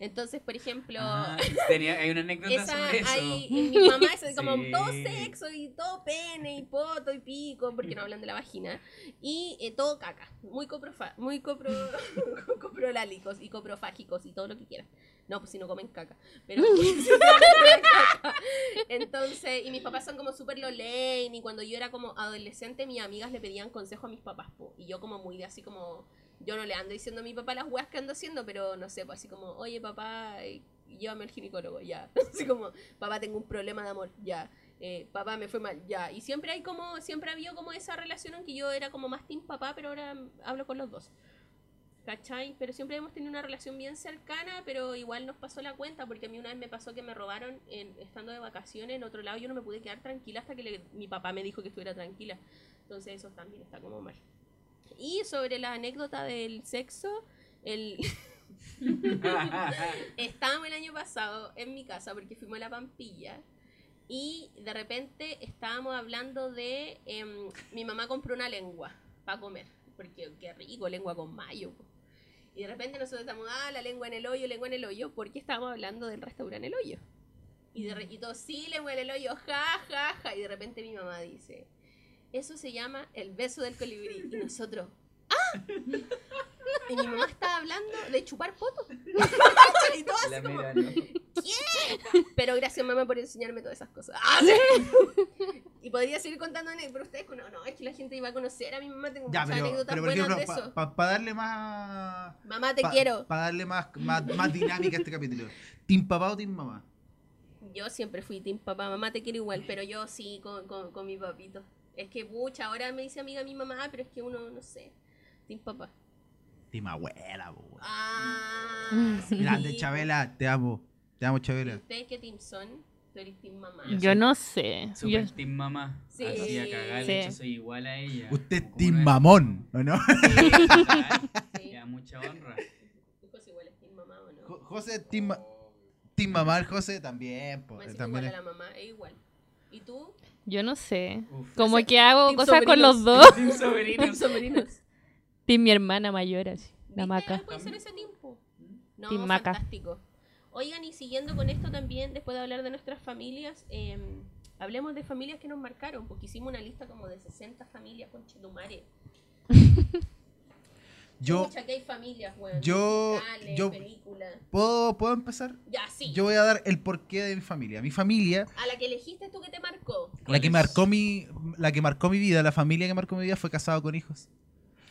Entonces, por ejemplo, Ah, tenía, hay una anécdota esa, sobre eso. hay, mi mamá es como Sí. todo sexo y todo pene y poto y pico, porque no hablan de la vagina, y eh, todo caca, muy coprofa, muy copro, coprolálicos y coprofágicos y todo lo que quieran. No, pues si no comen caca. Pero Entonces, y mis papás son como súper lo lane, y cuando yo era como adolescente, mis amigas le pedían consejo a mis papás, po, y yo como muy de así como, yo no le ando diciendo a mi papá las weas que ando haciendo, pero no sé, pues así como, oye papá, llévame al ginecólogo, ya. Así como, papá, tengo un problema de amor, ya. Eh, papá, me fue mal, ya. Y siempre hay como, siempre ha habido como esa relación en que yo era como más team papá, pero ahora hablo con los dos. ¿Cachai? Pero siempre hemos tenido una relación bien cercana, pero igual nos pasó la cuenta, porque a mí una vez me pasó que me robaron estando de vacaciones en otro lado, yo no me pude quedar tranquila hasta que mi papá me dijo que estuviera tranquila. Entonces eso también está como mal. Y sobre la anécdota del sexo, el... Estábamos el año pasado en mi casa porque fuimos a la Pampilla y de repente estábamos hablando de em, mi mamá compró una lengua para comer porque qué rico lengua con mayo. Y de repente nosotros estamos ah la lengua en el hoyo lengua en el hoyo porque estábamos hablando del restaurante El Hoyo. Y de y todos sí lengua en el hoyo ja ja ja y de repente mi mamá dice eso se llama el beso del colibrí y nosotros ¡ah! y mi mamá estaba hablando de chupar poto. Y todo así La como ¿no? pero gracias mamá por enseñarme todas esas cosas. Ah, sí. y podría seguir contando anécdotas, pero ustedes, no, no, es que la gente iba a conocer a mi mamá, tengo Ya, muchas pero, anécdotas pero por buenas ejemplo, de eso. para darle más. mamá, te pa- quiero. Para darle más, más, más dinámica a este capítulo. ¿Team papá o team mamá? Yo siempre fui team papá, mamá te quiero igual, pero yo sí con, con, con mi papito. Es que pucha, ahora me dice amiga mi mamá, pero es que uno, no sé, team papá. Team abuela, weón. Ah, sí. Grande Chabela, te amo. Te amo, ¿Y Chabela. ustedes qué team son? Tú eres team mamá. Yo Yo no sé. Yo- Super team mamá. Sí. Así a cagar, Sí. de hecho soy igual a ella. Usted es team es- mamón, ¿o no? Sí. Sí. Ya, mucha honra. Hijos igual es team mamá o no. Jo- José, team, ma- team mamá, el José también, po, Me también igual a es- la mamá, es igual. ¿Y tú? Yo no sé. Uf. Como Ese- que hago Team cosas con sobrinos. los dos. Team sobrinos. sobrinos. Team mi hermana mayor, así. La maca. No puede ser ese tiempo. No, Team Maca. Oigan, y siguiendo con esto también, después de hablar de nuestras familias, eh, hablemos de familias que nos marcaron, porque hicimos una lista como de 60 familias con Chetumare. Yo, Pucha, que hay familias, weón. yo- musicales, yo- películas. ¿puedo, ¿puedo empezar? Ya, sí. Yo voy a dar el porqué de mi familia. Mi familia, A la que elegiste tú que te marcó. la que es? marcó mi, la que marcó mi vida, la familia que marcó mi vida fue casado con hijos.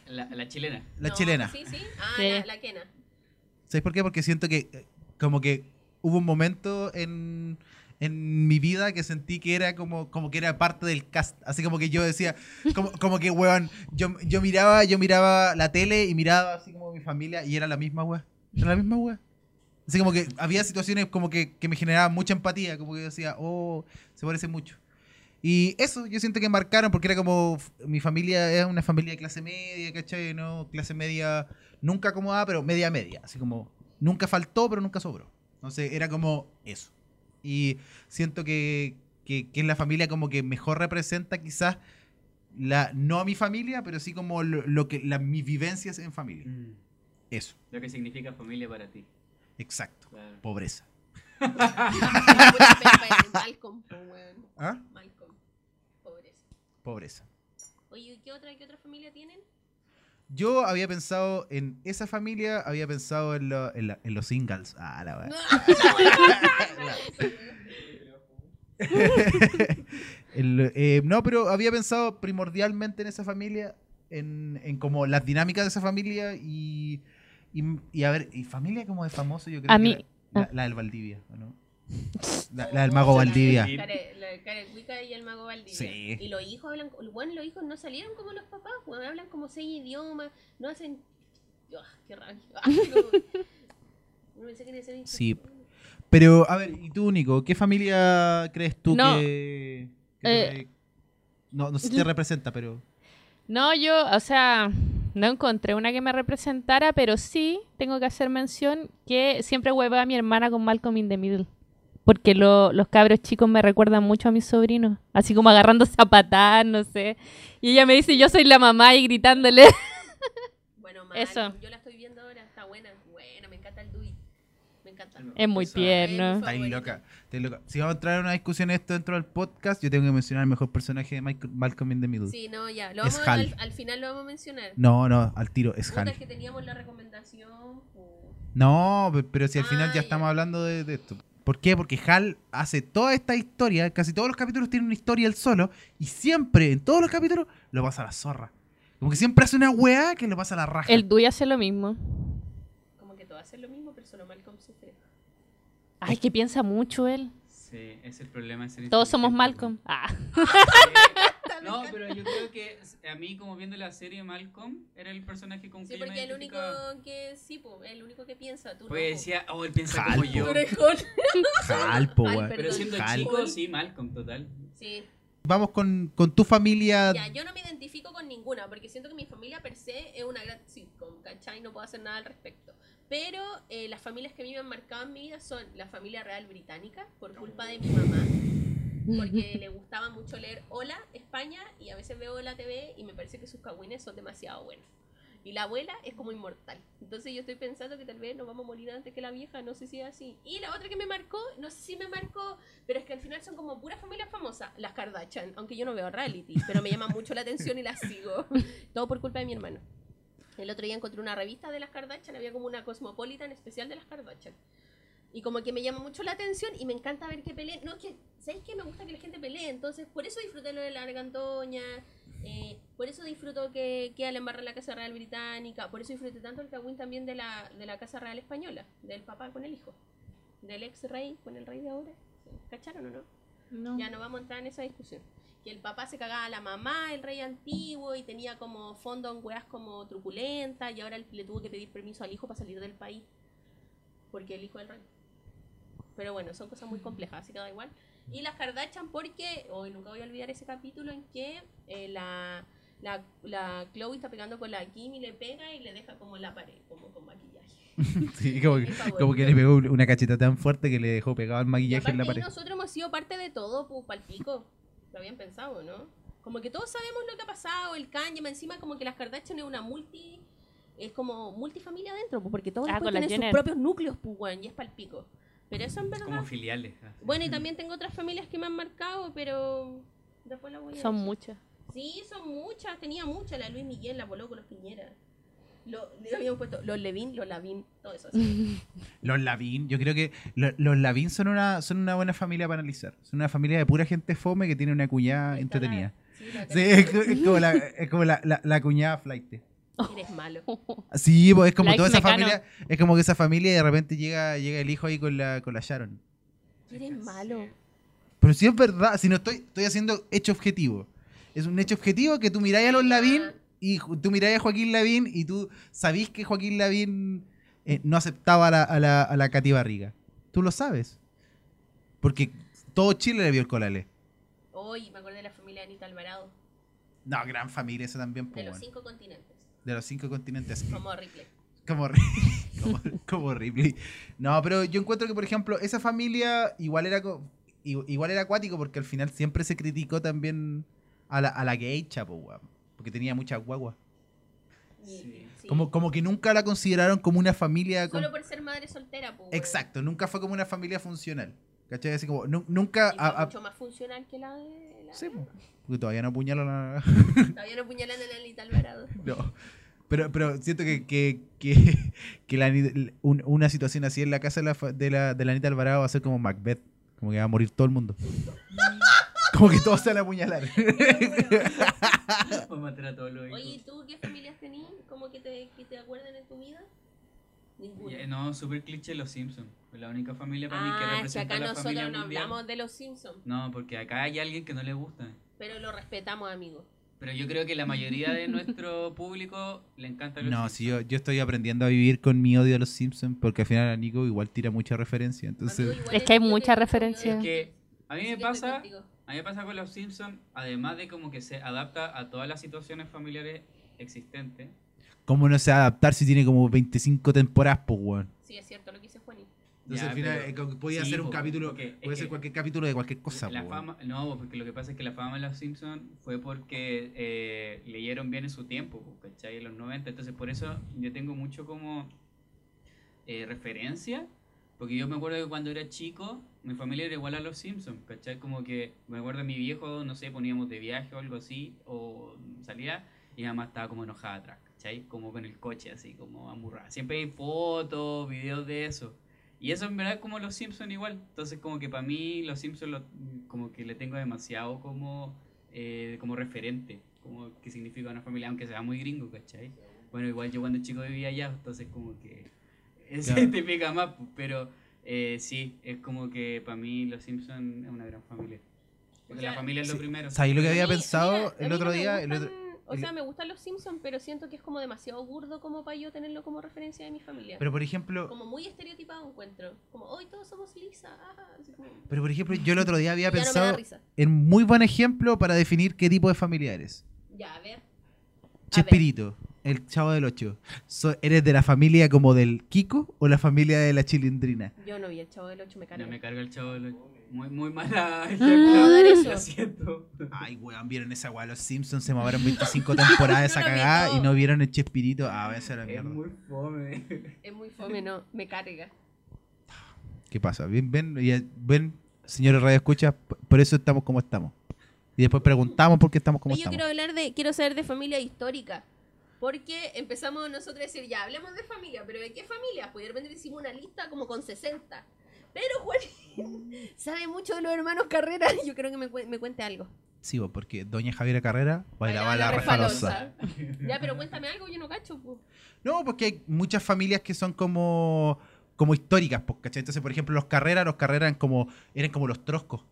La, la chilena. La No, chilena. Sí, sí. Ah, Sí. La, la Kena. ¿Sabes por qué? Porque siento que eh, como que hubo un momento en, en mi vida que sentí que era como, como que era parte del cast. Así como que yo decía, como, como que, weón, yo, yo miraba, yo miraba la tele y miraba así como mi familia y era la misma weón. Era la misma weón. Así como que había situaciones como que, que me generaban mucha empatía, como que yo decía, oh, se parece mucho. Y eso yo siento que marcaron porque era como, mi familia es una familia de clase media, ¿cachai? No, clase media, nunca acomodada, pero media media. Así como, nunca faltó, pero nunca sobró. Entonces era como eso. Y siento que, que, que es la familia como que mejor representa quizás, la, no a mi familia, pero sí como lo, lo que, la, mis vivencias en familia. Mm. Eso, Lo que significa familia para ti. exacto. Claro. Pobreza. Malcolm. ¿Ah? Malcolm. Pobreza. Pobreza. Oye, ¿y qué otra, qué otra familia tienen? Yo había pensado en esa familia, había pensado en, lo- en la- en los singles. Ah, la verdad. El, eh, no, pero había pensado primordialmente en esa familia, en, en como las dinámicas de esa familia y, y, y a ver, y familia como de famoso, yo creo A que mí- la, la- la del Valdivia, ¿o no? La, la del mago Valdivia. La la Carecuica y el mago Valdivia. Sí. Y los hijos hablan, bueno, los hijos no salieron como los papás, weón, hablan como seis idiomas, no hacen... Ah, qué rabia. Ah, No pensé que Sí. Pero, a ver, ¿y tú, Nico? ¿Qué familia crees tú No. que... que Eh. no, no sé si te representa, pero... No, yo, o sea, no encontré una que me representara, pero sí tengo que hacer mención que siempre hueva a mi hermana con Malcolm in the Middle. Porque lo- los cabros chicos me recuerdan mucho a mis sobrinos. Así como agarrando zapatas, no sé. Y ella me dice, yo soy la mamá y gritándole. Bueno, mal, Eso. yo la estoy viendo ahora, está buena, buena, me encanta el Dewey. Me encanta. Es muy tierno. Es mi Estáis favorito. loca. loca. Si vamos a entrar en una discusión esto dentro del podcast, yo tengo que mencionar el mejor personaje de Michael- Malcolm in the Middle. Sí, no, ya. Lo Es vamos, Hal. al, al final lo vamos a mencionar. No, no, al tiro, es Hal. es que teníamos la recomendación. No, pe- pero si al final Ah, ya ya. estamos hablando de, de esto. ¿Por qué? Porque Hal hace toda esta historia, casi todos los capítulos tienen una historia él solo, y siempre, en todos los capítulos, lo pasa a la zorra. Como que siempre hace una weá que lo pasa a la raja. El Dewey hace lo mismo. Como que todos hacen lo mismo, pero solo Malcolm sufre. Ay, que piensa mucho él. Sí, ese es el problema de ser Todos somos. Malcolm. Ah. No, pero yo creo que a mí, como viendo la serie Malcolm, era el personaje con Sí, que yo me porque el único identificaba. que. Sí, po, el único que piensa. Tú Pues no, decía, oh, él piensa Hal, como po. yo. Tú eres Ay, weón. perdón. Pero siendo Hal. chico, sí, Malcolm, total. Sí. Vamos con, con tu familia. Ya, yo no me identifico con ninguna, porque siento que mi familia per se es una gran sitcom, ¿cachai? No puedo hacer nada al respecto. Pero eh, las familias que a mí me han marcado en mi vida son la familia real británica, por culpa de mi mamá, porque le gustaba mucho leer Hola España y a veces veo la TV y me parece que sus cagüines son demasiado buenos. Y la abuela es como inmortal. Entonces yo estoy pensando que tal vez nos vamos a morir antes que la vieja, no sé si es así. Y la otra que me marcó, no sé si me marcó, pero es que al final son como puras familias famosas, las Kardashian, aunque yo no veo reality, pero me llaman mucho la atención y las sigo. Todo por culpa de mi hermano. El otro día encontré una revista de las Kardashian, había como una Cosmopolitan especial de las Kardashian. Y como que me llama mucho la atención y me encanta ver que peleen. No, es que, ¿sabéis qué? Me gusta que la gente pelee. Entonces, por eso disfruté lo de la Argantoña. eh, por eso disfruto que, que Alan barra la Casa Real Británica. Por eso disfruté tanto el Cagüín también de la, de la Casa Real Española. Del papá con el hijo. Del ex rey con el rey de ahora. ¿Cacharon o no? No. Ya no vamos a entrar en esa discusión. Que el papá se cagaba a la mamá, el rey antiguo, y tenía como fondo en weas como truculenta, y ahora le tuvo que pedir permiso al hijo para salir del país. Porque el hijo del rey. Pero bueno, son cosas muy complejas, así que da igual. Y las Kardashian porque, hoy nunca voy a olvidar ese capítulo en que eh, la, la, la Chloe está pegando con la Kim y le pega y le deja como en la pared, como con maquillaje. Sí, como, que- como que le pegó una cacheta tan fuerte que le dejó pegado el maquillaje en la pared. nosotros hemos sido parte de todo, pues, palpico. Lo habían pensado, ¿no? Como que todos sabemos lo que ha pasado, el Kanye, más encima como que las Kardashian es una multi... Es como multifamilia adentro, pues, porque todos Ah, tienen sus propios núcleos, pues, weón, y es palpico. Pero eso en verdad... Como filiales. así. Bueno, y también tengo otras familias que me han marcado, pero... Después la voy a Son decir. muchas. Sí, son muchas, tenía muchas, la Luis Miguel, la Poloco, los Piñera. Lo, le habían puesto los Levin, los Lavín, todo eso. así. Los Lavín, yo creo que lo- los Lavín son una, son una buena familia para analizar. Son una familia de pura gente fome que tiene una cuñada entretenida. Sí, la Sí, es, es como, la, es como la, la, la cuñada flight. Eres malo. Sí, pues es como Like toda esa Mecano. familia, es como que esa familia y de repente llega, llega el hijo ahí con la, con la Sharon. Eres malo. Pero si es verdad, si no estoy, estoy haciendo hecho objetivo. Es un hecho objetivo que tú miráis a los Lavín y ju- tú miráis a Joaquín Lavín y tú sabís que Joaquín Lavín eh, no aceptaba a la, a, la, a la Katy Barriga. Tú lo sabes. Porque todo Chile le vio el colale. Hoy me acordé de la familia de Anita Alvarado, No, gran familia esa también. de pues, los bueno. cinco continentes, de los cinco continentes. como Ripley. Como, como, como Ripley. No, pero yo encuentro que, por ejemplo, esa familia igual era igual era acuático porque al final siempre se criticó también a la, a la gay chapo, weón, Porque tenía muchas guaguas. Sí. sí. Como, como que nunca la consideraron como una familia. con- Solo por ser madre soltera, pues. Exacto, nunca fue como una familia funcional. ¿Cachai? Así como, nu- nunca. Y a- fue a- mucho más funcional que la de. La Sí, de- po. porque todavía no apuñalan a. Todavía no apuñalan a la Anita Alvarado. No. Pero, pero siento que, que, que, que la un- una situación así en la casa de la, de, la, de la Anita Alvarado va a ser como Macbeth. Como que va a morir todo el mundo. Como que todos se van a apuñalar. Matar a todos los hijos. Oye, ¿y tú qué familias tenías? ¿Cómo que te, que te acuerdan en tu vida? Ninguna. No, super cliché los Simpsons. La única familia para mí que ah, es que representa acá a la familia nosotros no mundial. hablamos de los Simpsons, No, porque acá hay alguien que no le gusta. pero lo respetamos, amigo. Pero yo creo que la mayoría de nuestro público le encanta los No, Simpsons. sí, yo, yo estoy aprendiendo a vivir con mi odio a los Simpsons porque al final a Nico igual tira mucha referencia. Entonces, Es que hay mucha referencia. Es que a mí me pasa, a mí me pasa con los Simpsons, además de como que se adapta a todas las situaciones familiares existentes. ¿cómo no se va a adaptar si tiene como 25 temporadas, pues, weón? Sí, es cierto lo que. Entonces Ya, al final pero- eh, podía sí, ser un capítulo, porque puede ser cualquier capítulo de cualquier cosa, la po, fama, no, porque lo que pasa es que la fama de los Simpsons fue porque eh, leyeron bien en su tiempo, po, ¿cachai? En los 90. Entonces, por eso yo tengo mucho como eh, referencia, Porque yo me acuerdo que cuando era chico, mi familia era igual a los Simpsons, ¿cachai? Como que me acuerdo de mi viejo, no sé, poníamos de viaje o algo así, o salía, y mamá estaba como enojada atrás, ¿cachai? Como con el coche, así, como amurrada. Siempre hay fotos, videos de eso. Y eso en verdad es como los Simpsons igual. Entonces como que para mí los Simpsons lo- como que le tengo demasiado como, eh, como referente, como que significa una familia, aunque sea muy gringo, ¿cachai? Bueno, igual yo cuando chico vivía allá, entonces como que ese Claro. te pega más, pues, pero eh, sí, es como que para mí los Simpsons es una gran familia. Porque O sea, la familia es lo sí, primero. ¿sabes lo que había pensado mira, el otro día? El otro- O sea, me gustan los Simpsons, pero siento que es como demasiado burdo como para yo tenerlo como referencia de mi familia. Pero por ejemplo, como muy estereotipado encuentro. Como, hoy todos somos Lisa. ah", así como- pero por ejemplo, yo el otro día había no pensado en muy buen ejemplo para definir qué tipo de familia eres. Ya, a ver. Chespirito, el chavo del 8. ¿Eres de la familia como del Kiko o la familia de la chilindrina? Yo no vi el chavo del 8, me carga. No me carga el chavo. de lo- Muy, muy mala ejemplo. eso. Lo siento. Ay, weón, vieron esa weá, los Simpsons se movieron 25 temporadas esa No cagada y no vieron el Chespirito. Ah, a ser la Es mierda. muy fome. Es muy fome, no. Me carga. ¿Qué pasa? Ven, ven, y- ven, señores Radio Escucha, por eso estamos como estamos. Y después preguntamos por qué estamos como Oye, yo estamos. quiero hablar de, quiero saber de familia histórica. Porque empezamos nosotros a decir, ya, hablemos de familia, pero ¿de qué familia? Pues de repente hicimos una lista como con 60. Pero Juan sabe mucho de los hermanos Carrera. Yo creo que me, cuen- me cuente algo. Sí, porque Doña Javiera Carrera bailaba la la refalosa. Ya, pero cuéntame algo, yo no cacho. pues. No, porque hay muchas familias que son como como históricas, pues, ¿cachai? Entonces, por ejemplo, los Carreras, los Carreras eran como, eran como los troscos.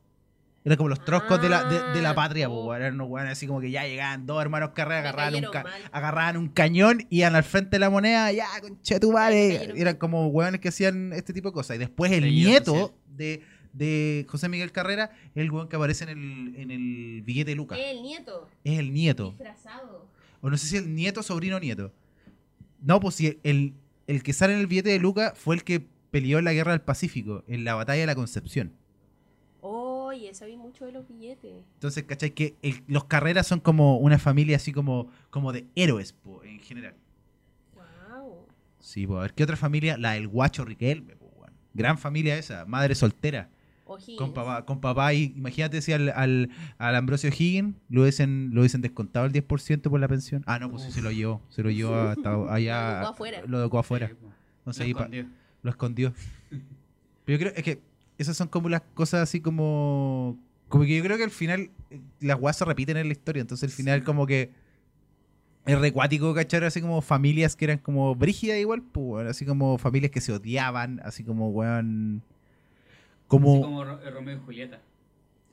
Eran como los troscos de, la, de, de la Ah, patria, oh. pues, eran unos weones así como que ya llegaban dos hermanos Carreras, Me agarraban un, ca- mal. agarraban un cañón, iban al frente de la moneda, ya, conche tu madre. Eran como weones que hacían este tipo de cosas. Y después el nieto social. de, de José Miguel Carrera es el weón que aparece en el, en el billete de Lucas. El nieto. Es el nieto. Disfrazado. O no sé si el nieto, sobrino o nieto. No, pues si el, el que sale en el billete de Luca fue el que peleó en la guerra del Pacífico, en la batalla de la Concepción. Oye, sabí mucho de los billetes. Entonces, ¿cachai? Que el- los carreras son como una familia así como, como de héroes, po, en general. Wow. Sí, pues a ver, ¿qué otra familia? La del guacho Riquelme, po, weón. Gran familia esa, madre soltera. Con papá, con papá y imagínate si al, al, al Ambrosio Higgins lo hubiesen, lo hubiesen descontado el 10% por la pensión. Ah, no, pues sí se lo llevó. Se lo llevó hasta allá. Lo educó afuera. Lo afuera. No sé, Lo escondió. lo escondió. Pero yo creo, es que esas son como las cosas así como. Como que yo creo que al final eh, las weas se repiten en la historia. Entonces al final, como que. Es recuático, ¿cachar? Así como familias que eran como brígidas igual, pues, así como familias que se odiaban, así como, weón. Como. Así como Ro- Romeo y Julieta.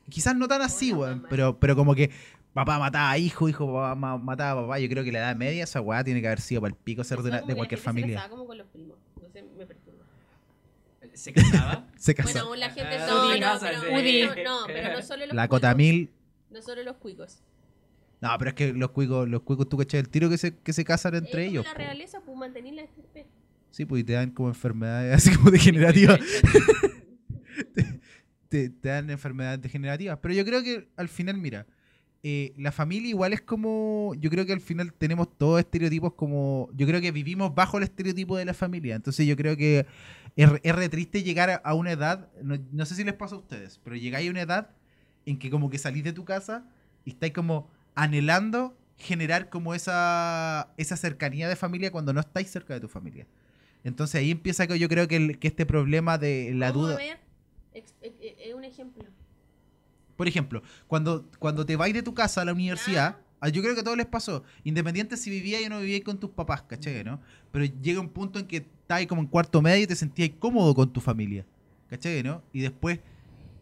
Quizás no tan así, weón, pero, pero como que papá mataba a hijo, hijo papá ma- mataba a papá. Yo creo que la edad media esa weá tiene que haber sido para el pico ser de, una- de cualquier familia. como con los primos. No sé, me perturba. ¿Se casaba? Se casó. Bueno, aún la gente. Ah, No, Udi, no, pero, Udi. no, no, pero no solo los la cuicos. Cotamil. No solo los cuicos. No, pero es que los cuicos, los cuicos, tú cachai el tiro que se, que se casan entre ellos. La po. realeza, pues mantener la estirpe. Sí, pues y te dan como enfermedades así como degenerativas. te, te dan enfermedades degenerativas. Pero yo creo que al final, mira, eh, la familia igual es como. Yo creo que al final tenemos todos estereotipos como. Yo creo que vivimos bajo el estereotipo de la familia. Entonces yo creo que es, es re triste llegar a, una edad. No, no sé si les pasa a ustedes, pero llegáis a una edad en que como que salís de tu casa y estáis como anhelando generar como esa, esa cercanía de familia cuando no estáis cerca de tu familia. Entonces ahí empieza que yo creo que, el- que este problema de la duda. a ver. eh, eh, eh, un ejemplo. Por ejemplo, cuando, cuando te vais de tu casa a la universidad, ah, yo creo que a todos les pasó, independiente si vivías o no vivías con tus papás, ¿cachai? ¿no? Pero llega un punto en que estás como en cuarto medio y te sentías cómodo con tu familia, ¿cachai? ¿no? Y después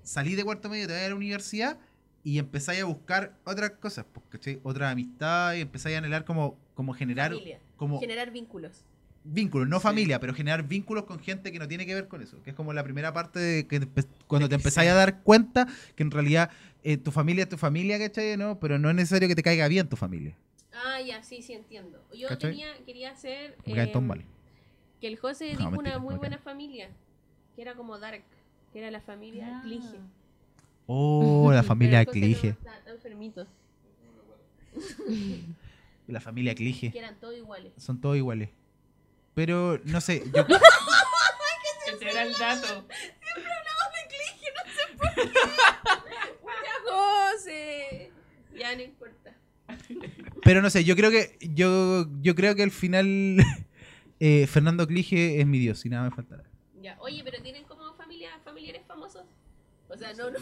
salís de cuarto medio, te vas a la universidad y empezáis a buscar otras cosas, pues, ¿cachai? Otra amistad y empezáis a anhelar como, como generar Familia. como Generar vínculos. vínculos, no Sí. familia, pero generar vínculos con gente que no tiene que ver con eso, que es como la primera parte de que cuando te empezáis a dar cuenta que en realidad eh, tu familia es tu familia, ¿cachai? ¿no? Pero no es necesario que te caiga bien tu familia. Ah, ya, sí, sí, entiendo. Yo tenía, quería hacer Me caen todos em, mal. Que el José No, dijo mentira, una muy buena familia, que era como Dark, que era la familia Ah. Clige. Oh, la familia Clige. no está- está enfermito, La familia Clige. que eran todos iguales. Son todos iguales. Pero, no sé, yo, Ese era era el dato. ¡Puta José! Ya no importa. Pero no sé, yo creo que yo, yo creo que al final eh, Fernando Clige es mi dios y nada me faltará. Ya. Oye, pero ¿tienen como familia, familiares famosos? O sea, no, no.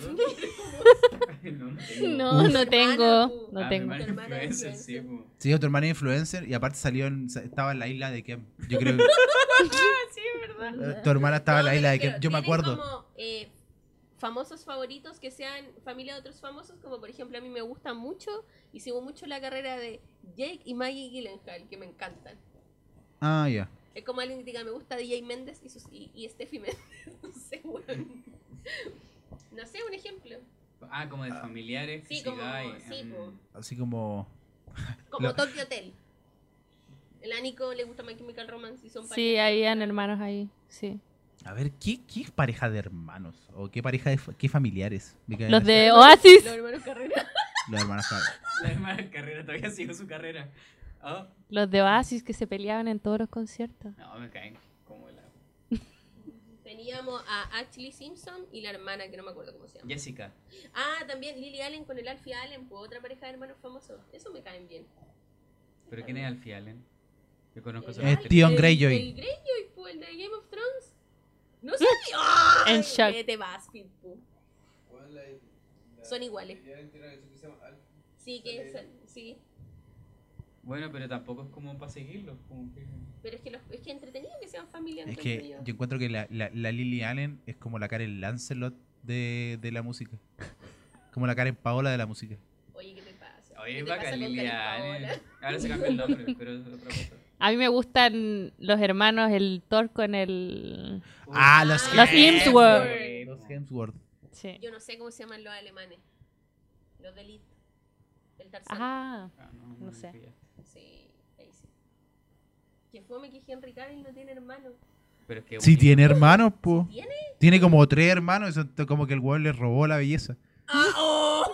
No, no No, tengo. No Ah, tengo. hermana Tu hermana sí. Sí, es influencer y aparte salió en, estaba en la isla de Kem. Yo creo que sí, ¿verdad? eh, tu hermana estaba en la isla de Kem. Yo me ¿tienen acuerdo. como, eh, famosos favoritos que sean familia de otros famosos, como por ejemplo a mí me gusta mucho y sigo mucho la carrera de Jake y Maggie Gyllenhaal, que me encantan. Ah, ya. Es como alguien que diga, me gusta DJ Méndez y, sus, y, y Steffi Méndez. No sé, weón. No sé, un ejemplo. Ah, como de familiares. que Sí, como, sí, po. Así como. como Lo- Tokyo Hotel. El Anico le gusta My Chemical Romance y son Sí, pareja. habían hermanos ahí. Sí. A ver, ¿qué, qué es pareja de hermanos? ¿O qué pareja de qué familiares? Los de Oasis. Los hermanos Carrera. Los hermanos Carrera. La hermana carrera todavía sigo su carrera. Oh, Los de Oasis que se peleaban en todos los conciertos. no, me caen como la. Teníamos a Ashley Simpson y la hermana que no me acuerdo cómo se llama. Jessica. Ah, también Lily Allen con el Alfie Allen, pues otra pareja de hermanos famosos. Eso me caen bien. ¿Pero quién es Alfie Allen? Yo conozco El- solo Es a Tion el- Greyjoy. El Greyjoy, pues, el de Game of Thrones. No sabía. ¡Ay! En shock. Vete Pitbull. Son iguales. Sí, que es, sí. Bueno, pero tampoco es como para seguirlos. Como que... Pero es que, los, es que entretenido que sean familia. Es que yo. encuentro que la, la, la Lily Allen es como la Karen Lancelot de, de la música. Como la Karen Paola de la música. Oye, ¿qué te pasa? Oye, ¿Qué es bacán Lily Allen. Ahora se cambió el nombre, pero es otra cosa. A mí me gustan los hermanos, el Thor con el... Ah, los Los Hemsworth. Los Hemsworth. Sí. Yo no sé cómo se llaman los alemanes. Los de Elite. El Tarzán. Ah, Ah, no, sé. Sí, ahí sí. Que fome que Henry Cavill no tiene hermano. Pero es que Sí, tiene hermanos, po. ¿Tiene? Tiene como tres hermanos. Eso es como que el weón le robó la belleza. ¡Ah! ¡Oh!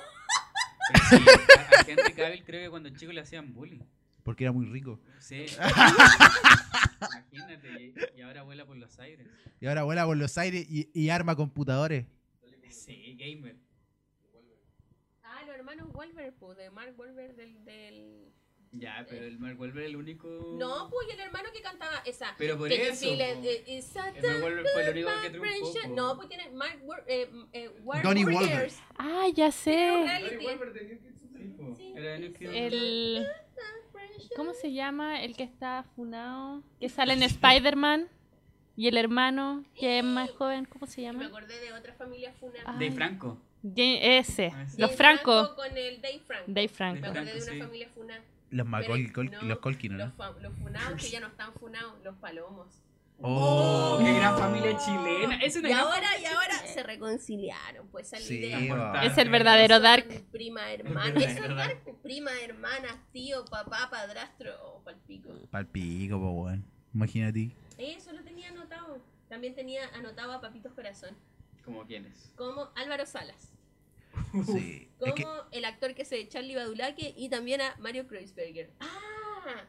Sí, a, a Henry Cavill creo que cuando chico le hacían bullying. Porque era muy rico. Sí. Imagínate, y, y ahora vuela por los aires. Y ahora vuela por los aires y, y arma computadores. Sí, gamer. Ah, los hermanos Wolver, pues, de Mark Wolver del, del... Ya, pero el Mark Wolver es el único. No, pues, y el hermano que cantaba esa... Pero por eso. feel. Eh, El Mark Wolver fue el único que triunfó. No, pues tiene Mark eh, eh, Donnie Warriors. ah ya sé. Reality. Sí, po. Era el. ¿Cómo se llama el que está funado? Que sale en Spider-Man. Y el hermano, que es más joven, ¿cómo se Me llama? acordé de otra familia funada. Ah. De Franco. Ese. Ah. Los Dave Franco. con el Dave Franco. Dave Me Franco. acordé de Franco, una sí. familia funada. Los, no, los Colkin, Los, ¿no? fa- los funados que ya no están funados, los palomos. Oh, qué gran familia chilena. Es una Y gran ahora, y ahora se reconciliaron, pues esa Sí, idea. Es el verdadero Son Dark. Prima, hermana. El Eso es verdadero Dark. pues, Prima, hermanas, tío, papá, padrastro. Oh, palpico. Palpico, po, weón. Imagínate. Eso lo tenía anotado. También tenía anotado a Papitos Corazón. ¿Como quiénes? Como Álvaro Salas. Sí. Como Es que, el actor que se Charlie Badulaque y también a Mario Kreuzberger. ¡Ah!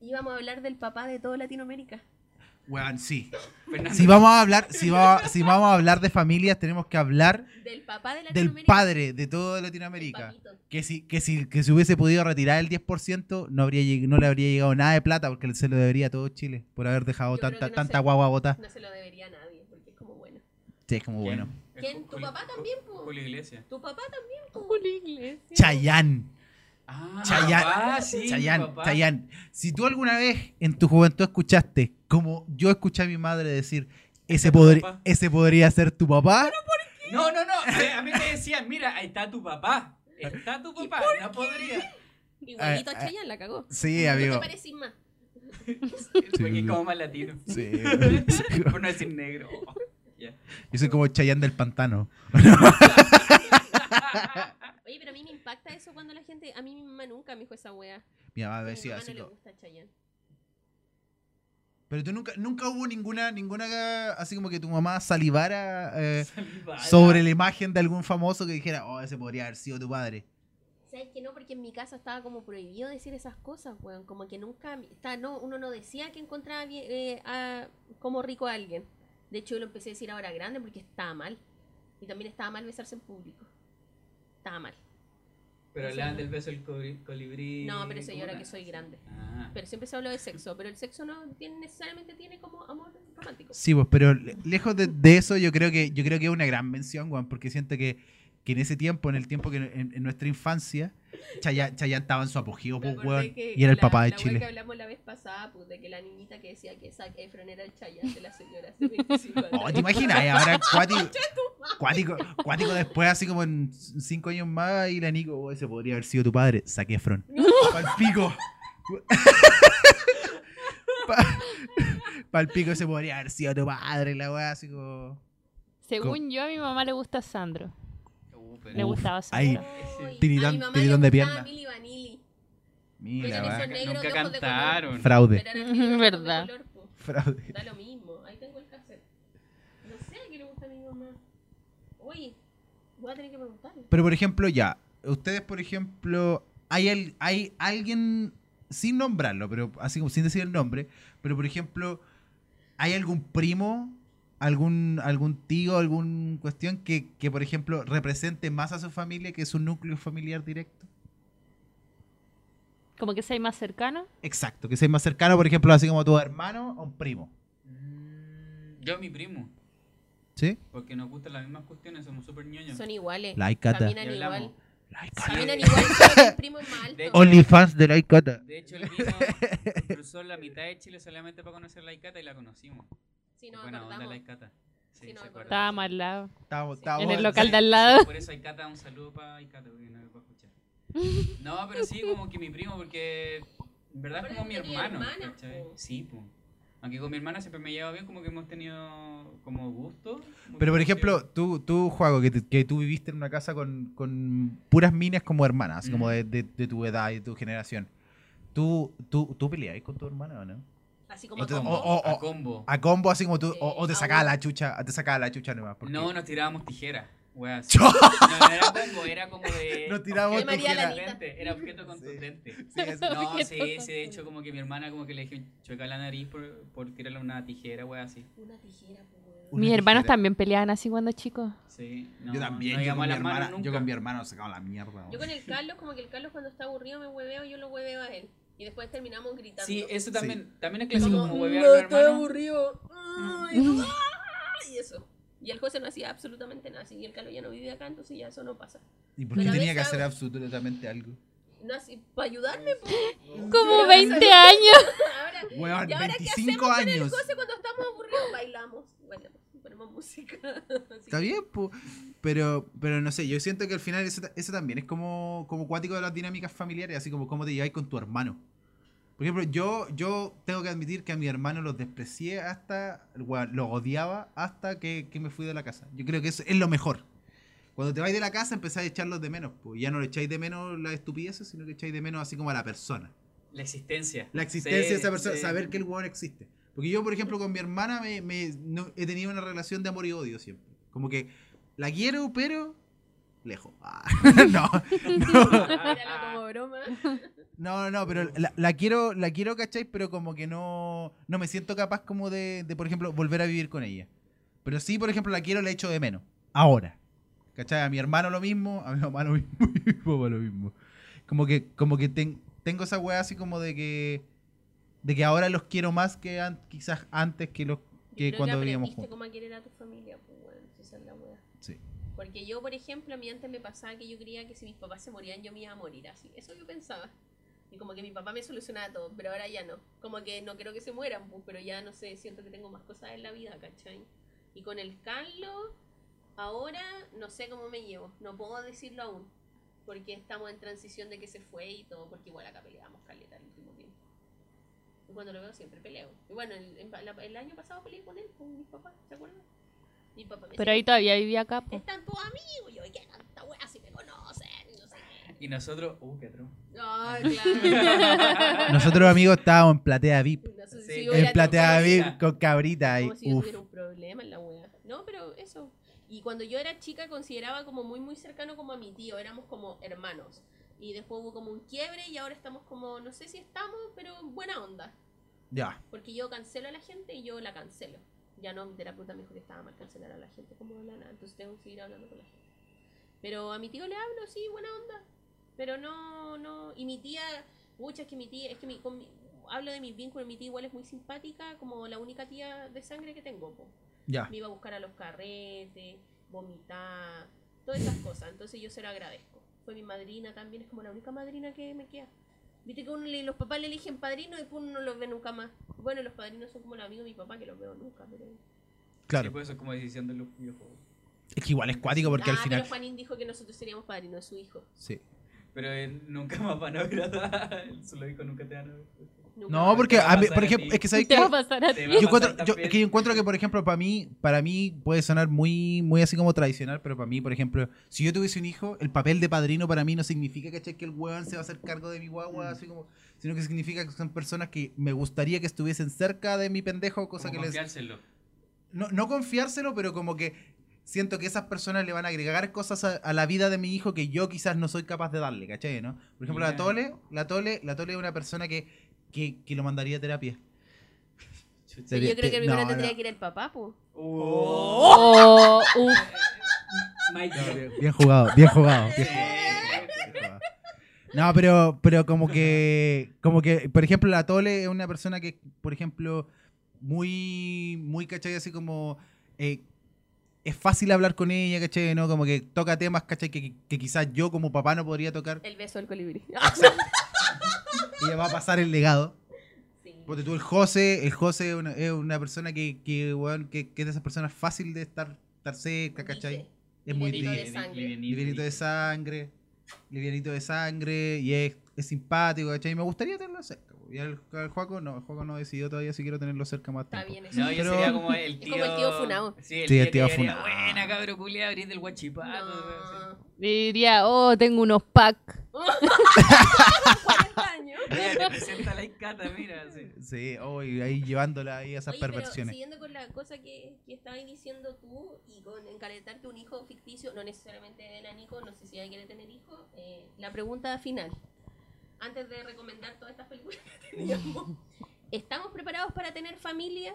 Íbamos a hablar del papá de toda Latinoamérica. weón, sí. Fernando. Si vamos a hablar, si vamos, si vamos a hablar de familias, tenemos que hablar Del papá de del Latinoamérica. padre de toda Latinoamérica. Que si, que si, que si hubiese podido retirar el 10%, no, habría, no le habría llegado nada de plata porque se lo debería a todo Chile por haber dejado Yo tanta, no tanta se- guagua botada. No se lo debería a nadie, porque es como bueno. Sí, es como ¿Quién? bueno. ¿Quién? ¿Tu papá también, po? Julio Iglesias. Tu papá también, po. Julio Iglesias. Chayán. Ah, Chayanne. papá, sí, Chayán, papá. Chayán. Si tú alguna vez en tu juventud escuchaste, como yo escuché a mi madre decir, ese, podri- papá? ese podría ser tu papá, No, no, no. eh, A mí me decían, mira, ahí está tu papá. Está tu papá. No podría. Igualito Ah, a ah. Chayanne la cagó. sí, No amigo. te parecís más. Porque es como más latino. Sí. Por no decir negro. Ya. Yo soy como Chayán del pantano. Oye, pero a mí me impacta eso cuando la gente... A mí mi mamá nunca me dijo esa wea. Mi mamá A mi decía así no le como- gusta Chayanne. Pero tú nunca, nunca hubo ninguna, ninguna, así como que tu mamá salivara eh, Salivara. sobre la imagen de algún famoso que dijera, oh, ese podría haber sido tu padre. ¿Sabes que no? Porque en mi casa estaba como prohibido decir esas cosas, weón. Como que nunca... Está, no, uno no decía que encontraba bien, eh, a- como rico a alguien. De hecho, yo lo empecé a decir ahora grande porque estaba mal. Y también estaba mal besarse en público. Estaba mal. Pero hablaban del beso del coli- colibrí. No, pero eso yo ¿cómo ahora que soy grande. Ah. Pero siempre se habló de sexo, pero el sexo no tiene, necesariamente tiene como amor romántico. Sí, pues, pero le- lejos de, de eso, yo creo que yo creo que es una gran mención, Juan, porque siento que, que en ese tiempo, en el tiempo que en, en nuestra infancia, Chayanne, Chayanne estaba en su apogeo, pues, weón, y era el la- papá de la Chile. que hablamos la vez pasada, pues, de que la niñita que decía que Zac Efron era el Chayanne de la señora hace 25 años. Oh, ¿te imaginas? Y ahora cuático, cuático, cuático después, así como en cinco años más, y la Nico, oh, ese podría haber sido tu padre, Zac Efron. Pa'l pico. Pa- Pa'l pico ese podría haber sido tu padre, la weá, así como... Según yo, a mi mamá le gusta Sandro. Uf, gustaba ahí. Sandro. Ay, Tiritón- tiritón de pierna. Milli Vanilli. Mira, negros Nunca cantaron. Fraude. Verdad. Fraude. Da lo mismo. Ahí tengo el cassette. No sé a qué le gusta a mi mamá. Oye, voy a tener que preguntarle. Pero por ejemplo, ya, ustedes, por ejemplo, hay, al- hay alguien, sin nombrarlo, pero así como sin decir el nombre, pero por ejemplo, ¿hay algún primo, algún, algún tío, algún cuestión que, que, por ejemplo, represente más a su familia que su núcleo familiar directo? Como que sea más cercano. Exacto, que sea más cercano, por ejemplo, así como tu hermano o un primo. Mm, Yo, mi primo. ¿Sí? Porque nos gustan las mismas cuestiones, somos súper ñoños. Son iguales. La Icata. Caminan igual. La Caminan igual, solo el primo es más alto. De hecho- OnlyFans de la Icata. De hecho, él vino, cruzó la mitad de Chile solamente para conocer la Icata y la conocimos. Sí, nos Buena onda acordamos. la Icata. Sí, más al lado. Sí. En el sí. local de al lado. Por eso Icata, un saludo para Icata, porque no me puedo escuchar. No, pero sí, como que mi primo, porque en verdad es como mi hermano. Sí, pues. Aunque con mi hermana siempre me llevo bien, como que hemos tenido como gusto. Pero por ejemplo, tú, tú Juago, que, que tú viviste en una casa con, con puras minas como hermanas, así como Mm. de, de- de tu edad y de tu generación. ¿Tú, tú, tú peleabas con tu hermana o no? Así como O te- combo. o- o- a combo. A combo, así como tú, o, o te sacaba la chucha, te sacaba la chucha nomás. porque- No, nos tirábamos tijeras. Wea, no, no era combo, era como de. Nos María tijeras. Lalita. contundente, Era objeto contundente. Sí. No, Objeto sí, sí, de hecho, como que mi hermana, como que le dije chueca la nariz por, por tirarle una tijera, wea, así. Una tijera, weón. Una Mis hermanos tijera. también peleaban así cuando chicos. Sí, no, yo también, no yo, con mi hermana, yo con mi hermano sacaba la mierda. Yo con el Carlos, como que el Carlos cuando está aburrido me hueveo, yo lo hueveo a él. Y después terminamos gritando. Sí, eso Sí. también, también es clásico, como, como "Mm, huevear no, a un estoy hermano. aburrido. Ay, ah", y eso. Y el José no hacía absolutamente nada. Y el Carlos ya no vive acá, entonces ya eso no pasa. ¿Y por qué tenía que hacer absolutamente algo? No así, para ayudarme, po. Como Pero 20 eso- años. Ahora, Weón, ¿y ahora qué 25 hacemos con el años. José cuando estamos aburridos? Bailamos. Bueno, música. Está que- bien, po. pero, pero no sé, yo siento que al final eso, eso también es como, como cuático de las dinámicas familiares, así como cómo te lleváis con tu hermano. Por ejemplo, yo, yo tengo que admitir que a mi hermano los desprecié hasta, weón, lo odiaba hasta que, que me fui de la casa. Yo creo que eso es lo mejor. Cuando te vais de la casa empezáis a echarlos de menos, pues ya no le echáis de menos las estupideces, sino que echáis de menos así como a la persona. La existencia. La existencia Sí, de esa persona, sí. saber que el weón existe. Porque yo, por ejemplo, con mi hermana me, me- no- he tenido una relación de amor y odio siempre. Como que la quiero, pero lejos. Ah, no, no, no, no, pero la, la quiero, la quiero, ¿cachai? Pero como que no, no me siento capaz como de, de, por ejemplo, volver a vivir con ella. Pero sí, por ejemplo, la quiero, la echo de menos. Ahora. ¿Cachai? A mi hermano lo mismo, a mi mamá lo mismo, y a mi papá lo mismo. Como que, como que ten- tengo esa weá así como de que, de que ahora los quiero más que an- quizás antes que los que creo cuando vivíamos juntos. cómo a querer a tu familia, pues, bueno, esa es la. Sí. Porque yo, por ejemplo, a mí antes me pasaba que yo creía que si mis papás se morían, yo me iba a morir así. Eso yo pensaba. Y como que mi papá me solucionaba todo, pero ahora ya no. Como que no quiero que se mueran, pues, pero ya no sé, siento que tengo más cosas en la vida, ¿cachai? Y con el Carlos, ahora no sé cómo me llevo. No puedo decirlo aún. Porque estamos en transición de que se fue y todo, porque igual acá peleamos caleta. Y cuando lo veo siempre peleo. Y bueno, el, la- el año pasado peleé con él, con mis papás, ¿se acuerdan? Mi papá me Pero ahí decía, todavía vivía acá. po. están tus amigos. Y yo, ¿qué tanta wea si me conocen? Y no sé. Y nosotros, uh, qué atroz. Ay, claro. Nosotros amigos estábamos en platea VIP. No sé Sí. si hubiera En platea VIP con cabrita y Como si yo uff. tuviera un problema en la wea. No, pero eso. Y cuando yo era chica consideraba como muy muy cercano como a mi tío, éramos como hermanos. Y después hubo como un quiebre y ahora estamos como, no sé si estamos, pero buena onda. Ya. Porque yo cancelo a la gente y yo la cancelo. Ya no, mi terapeuta me dijo que estaba mal cancelar a la gente como de la nada, entonces tengo que seguir hablando con la gente. Pero a mi tío le hablo, sí, buena onda. Pero no, no. Y mi tía, mucha es que mi tía, es que mi, con mi- hablo de mis vínculos, mi tía igual es muy simpática, como la única tía de sangre que tengo, po. Ya. Me iba a buscar a los carretes, vomitar, todas esas cosas. Entonces yo se lo agradezco. Fue mi madrina también, es como la única madrina que me queda. Viste que uno le- los papás le eligen padrino y después uno no los ve nunca más. Bueno, los padrinos son como los amigos de mi papá que los veo nunca, pero... Claro. Sí, pues eso es como decisión de los videojuegos. Es que igual es cuático porque al Ah, final. pero Juanín dijo que nosotros seríamos padrinos de su hijo. Sí. Pero eh, nunca más van a ver a Él solo dijo nunca te van a ver. No, porque a mí, por ejemplo, es que sabéis Te que va a pasar a Te ti. va a yo encuentro, yo, es que yo encuentro que, por ejemplo, para mí, para mí puede sonar muy, muy así como tradicional, pero para mí, por ejemplo, si yo tuviese un hijo, el papel de padrino para mí no significa ¿cachai? que el weón se va a hacer cargo de mi guagua, Mm. así como, sino que significa que son personas que me gustaría que estuviesen cerca de mi pendejo, cosa Como que les... confiárselo. No, no confiárselo, pero como que siento que esas personas le van a agregar cosas a, a la vida de mi hijo que yo quizás no soy capaz de darle, ¿cachai? ¿no? Por ejemplo, la. Tole, la Tole, la Tole es una persona que, que, que lo mandaría a terapia. Sería- Yo creo que primero no, tendría no. que ir el papá, pues. Oh, uf. Mike. Bien, bien jugado, bien jugado. bien Sí. jugado, bien jugado. No, pero, pero como que, como que, por ejemplo, la Tole es una persona que, por ejemplo, muy, muy, ¿cachai? Así como, eh, es fácil hablar con ella, ¿cachai? ¿No? Como que toca temas, ¿cachai? Que, que quizás yo como papá no podría tocar. El beso del colibrí. Ella va a pasar el legado. Sí. Ponte tú, el José, el José es una, es una persona que, que, weón, que, que es de esas personas fácil de estar, estar cerca, ¿cachai? Es muy sangre. livianito de sangre, livianito de sangre, y es, es simpático, ¿cachai? Y me gustaría tenerlo cerca. Y al, al Juaco no, el Juaco no decidió todavía si quiero tenerlo cerca más Está tiempo. bien eso. No, yo Pero- sería como el Es tío. como el tío Funao. Sí, el Sí, tío, el tío diría, Funao. Buena, cabro culiado, abrir del guachipato. No. Diría, oh, tengo unos packs. 40 años. Oye, te presenta la mira. Sí. Sí, oh, y ahí llevándola ahí a esas Oye, pero perversiones. siguiendo con la cosa que, que estabas diciendo tú y con encalentarte un hijo ficticio, no necesariamente de Nico, no sé si ella quiere tener hijo, eh, la pregunta final, antes de recomendar todas estas películas que teníamos, ¿estamos preparados para tener familia?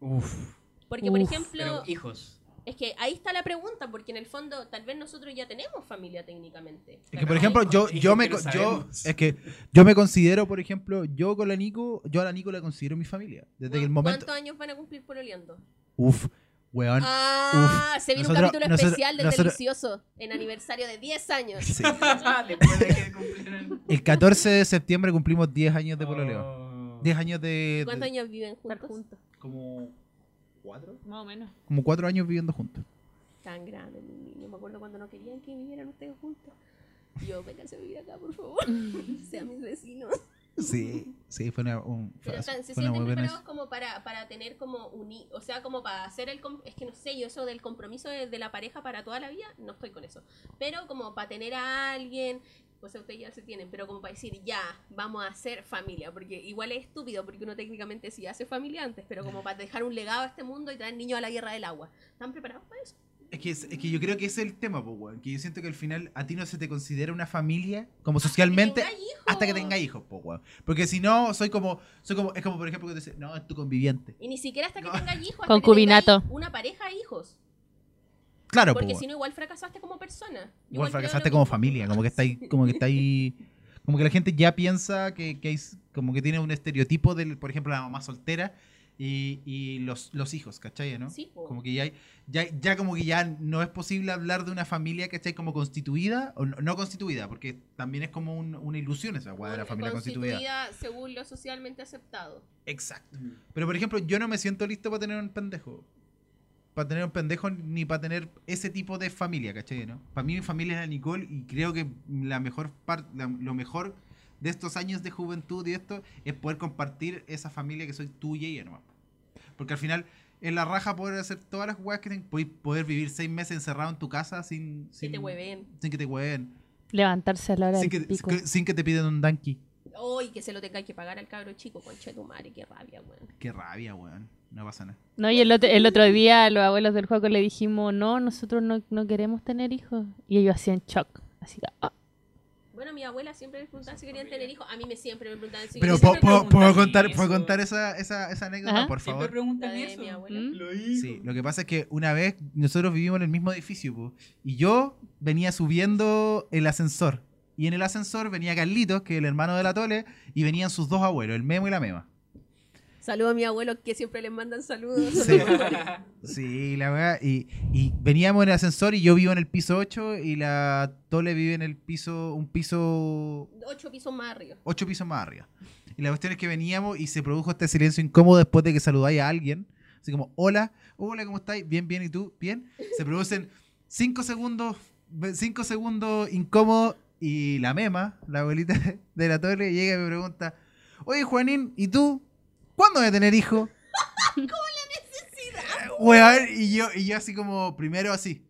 Uf. Porque, por Uf. ejemplo, Pero hijos. es que ahí está la pregunta, porque en el fondo tal vez nosotros ya tenemos familia técnicamente. Es que, por ejemplo, yo, yo me yo, es que yo me considero, por ejemplo, yo con la Nico, yo a la Nico la considero mi familia. Desde el momento. ¿Cuántos años van a cumplir pololeando? Uf, weón. Ah, se viene un capítulo nosotros- especial del nosotros- delicioso en aniversario de 10 años. Sí. Después de que cumplieron. El 14 de septiembre cumplimos 10 años de pololeo. Oh. 10 años de. ¿Cuántos de- años viven juntos? juntos. Como. ¿Cuatro? Más o menos. Como cuatro años viviendo juntos. Tan grandes, mis niños. Me acuerdo cuando no querían que vivieran ustedes juntos. Yo, vénganse a vivir acá, por favor. Sean mis vecinos. Sí, sí, fue una, un- Pero se una sienten muy buena. como para, para tener como uni, o sea, como para hacer el, es que no sé, yo eso del compromiso de, de la pareja para toda la vida, no estoy con eso. Pero como para tener a alguien, pues ustedes ya se tienen, pero como para decir, ya, vamos a hacer familia, porque igual es estúpido, porque uno técnicamente sí hace familia antes, pero como para dejar un legado a este mundo y traer niños a la guerra del agua. ¿Están preparados para eso? Es que, es, que yo creo que ese es el tema, pues, weón. Que yo siento que al final a ti no se te considera una familia como socialmente hasta que tengas hijos, pues, weón. Porque si no, soy como, soy como, es como por ejemplo que te dice, no, es tu conviviente. Y ni siquiera hasta que No. tengas hijos, Concubinato. que una pareja e hijos. Claro, Porque pues. si no, igual fracasaste como persona. Igual fracasaste como familia, como que está ahí, como que está ahí, como que la gente ya piensa que, que hay, como que tiene un estereotipo del, por ejemplo, la mamá soltera y, y los, los hijos, ¿cachai? ¿no? Sí, po. Como que ya, hay- ya, ya como que ya no es posible hablar de una familia, ¿cachai? Como constituida, o no, no constituida, porque también es como un- una ilusión esa weá de la familia constituida. según lo socialmente aceptado. Exacto. Pero por ejemplo, yo no me siento listo para tener un pendejo. Para tener un pendejo ni para tener ese tipo de familia, ¿cachai? ¿no? Para mí mi familia es la Nicole y creo que la mejor parte, lo mejor de estos años de juventud y esto es poder compartir esa familia que soy tuya y ella nomás. Porque al final es la raja poder hacer todas las weas que tengas. Poder, poder vivir seis meses encerrado en tu casa sin, Que sin, te hueven. sin que te hueven. Levantarse a la hora Sin del que, pico. sin que te piden un donkey. Uy, que se lo tenga que pagar al cabro chico, conche tu madre, qué rabia, weón. Qué rabia, weón. No pasa nada. No, y el otro, el otro día a los abuelos del juego le dijimos, no, nosotros no, no queremos tener hijos. Y ellos hacían shock. Así que, ah, Bueno, mi abuela siempre les preguntaba si querían tener hijos. A mí me siempre me preguntaban si Pero querían ¿puedo, siempre puedo- contar, eso. ¿puedo contar esa, esa, esa anécdota, Ajá. por favor? Preguntan eso. mi abuela. ¿Mm? Lo. Sí, lo que pasa es que una vez nosotros vivimos en el mismo edificio po, y yo venía subiendo el ascensor. Y en el ascensor venía Carlitos, que es el hermano de la Tole, y venían sus dos abuelos, el Memo y la Mema. Saludos a mi abuelo que siempre les mandan saludos. Sí. Sí, la verdad. Y, y veníamos en el ascensor y yo vivo en el piso 8 y la Tole vive en el piso, un piso, Ocho pisos más arriba. ocho pisos más arriba. Y la cuestión es que veníamos y se produjo este silencio incómodo después de que saludáis a alguien. Así como, hola, hola, ¿cómo estáis? Bien, bien, ¿y tú? Bien. Se producen cinco segundos, cinco segundos incómodos y la mema, la abuelita de la Tole, llega y me pregunta, oye, Juanín, ¿y tú? ¿Cuándo voy a tener hijo? Weón, y yo, y yo así como, primero así.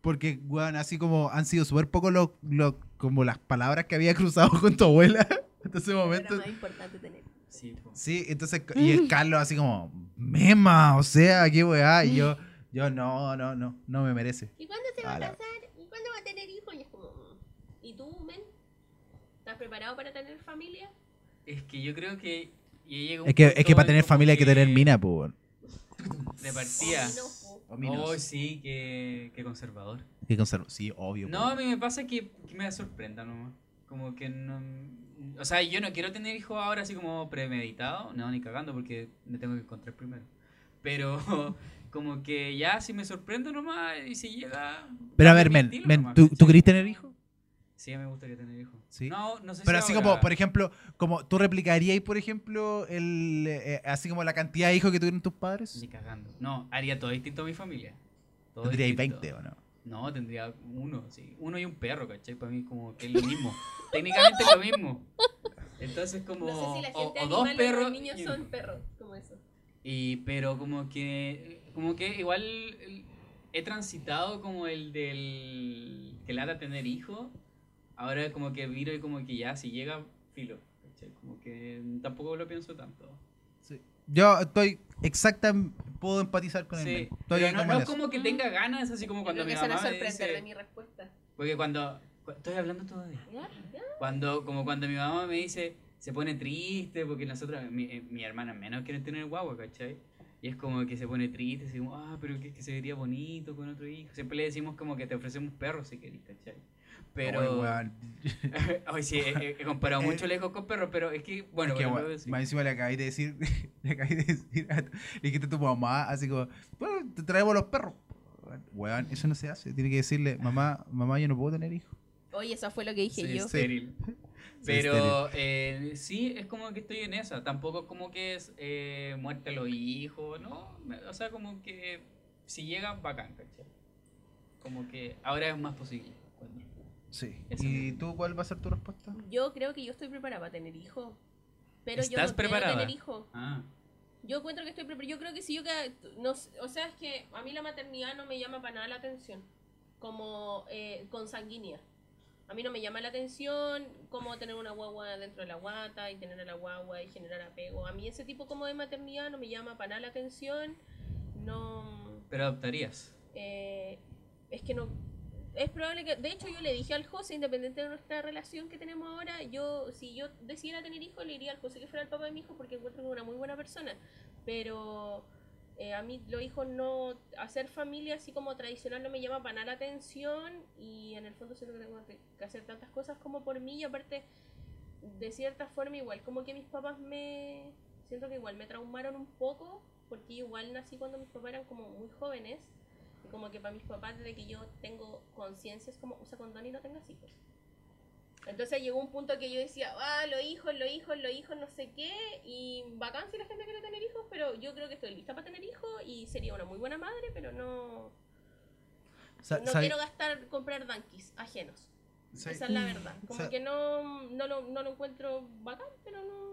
Porque, weón, así como han sido súper poco lo, lo- como las palabras que había cruzado con tu abuela hasta ese momento. Era más importante tener. Sí, po. Sí, entonces, y el Carlos así como, mema, o sea, qué weá. Y yo, yo, no, no, no, no me merece. ¿Y cuándo se va A a la- casar? ¿Y cuándo va a tener hijos? Y es como. ¿y tú, men? ¿Estás preparado para tener familia? Es que yo creo que ya llega un Es que, es que para tener familia hay que tener que mina, pues. De partida. No. Oh, sí, qué, qué conservador. Que conservo- Sí, obvio. No, a mí me pasa que, que me sorprenda nomás. Como que no. O sea, yo no quiero tener hijos ahora así como premeditado. No, ni cagando porque me tengo que encontrar primero. Pero como que ya si me sorprendo nomás y si llega. Pero a ver, men, men, ¿tú. ¿tú querés tener hijos? Sí, me gustaría tener hijos. Sí. No, no sé Pero si así ahora. como, por ejemplo, como tú replicarías, por ejemplo, el, eh, así como la cantidad de hijos que tuvieron tus padres. Ni cagando. No, haría todo distinto a mi familia. Todo Tendríais distinto. 20 o no. No, tendría uno, sí. Uno y un perro, ¿cachai? Para mí como que es lo mismo. Técnicamente es lo mismo. Entonces como... No sé si la o, gente o dos perros... los niños y- son perros, como eso. y, pero como que... Como que igual he transitado como el del... Que lata tener hijos. Ahora como que viro y como que ya, si llega, filo. ¿cachai? Como que tampoco lo pienso tanto. Yo estoy exacta, puedo empatizar con él. Sí, men. Estoy pero no, como no es como que tenga ganas, así como cuando Creo mi mamá me sorprender dice... de mi respuesta. Porque cuando... cu- Estoy hablando todavía. ¿Ya? ¿Ya? Cuando, como cuando mi mamá me dice, se pone triste, porque nosotros, mi, eh, mi hermana menos quieren tener guagua, ¿cachai? Y es como que se pone triste, decimos, ah, pero que, que se vería bonito con otro hijo. Siempre le decimos como que te ofrecemos perros si querés, ¿cachai? Pero... Ay, weón. Ay, sí, he, comparado Eh, mucho lejos con perros, pero es que, bueno, Es que, bueno, más encima le acabé de decir, le acabé de decir, a le dijiste a tu mamá, así como, bueno, te traemos los perros. Weón, eso no se hace. Tiene que decirle, mamá, mamá, yo no puedo tener hijos. Oye, eso fue lo que dije Sí, yo. estéril. Sí, Pero eh, sí, es como que estoy en esa. Tampoco es como que es eh, muerte a los hijos, ¿no? O sea, como que si llega, bacán, ¿cachai? Como que ahora es más posible. Sí. Eso ¿Y tú cuál va a ser tu respuesta? Yo creo que yo estoy preparada para tener hijos. Pero yo ¿Estás no preparada? quiero tener hijos. Ah, Yo encuentro que estoy preparada. Yo creo que si yo que no, o sea, es que a mí la maternidad no me llama para nada la atención. Como eh, consanguínea. A mí no me llama la atención como tener una guagua dentro de la guata y tener a la guagua y generar apego. A mí ese tipo como de maternidad no me llama para nada la atención. No. pero adoptarías. Eh, es que no. Es probable que. De hecho, yo le dije al José, independiente de nuestra relación que tenemos ahora, yo, si yo decidiera tener hijos, le diría al José que fuera el papá de mi hijo porque encuentro que es una muy buena persona. Pero eh, a mí los hijos no. Hacer familia así como tradicional no me llama para nada la atención y en el fondo siento que tengo que- hacer tantas cosas como por mí y aparte, de cierta forma, igual como que mis papás me. Siento que igual me traumaron un poco porque igual nací cuando mis papás eran como muy jóvenes. Y como que para mis papás, desde que yo tengo conciencia, es como usa condón y no tengas hijos. Entonces llegó un punto que yo decía, ah, los hijos, los hijos, los hijos, no sé qué. Y bacán si la gente quiere tener hijos, pero yo creo que estoy lista para tener hijos y sería una muy buena madre, pero no. Sa- no quiero gastar, comprar donkeys ajenos. Esa es la verdad. Como que no, no, lo, no lo encuentro bacán, pero no.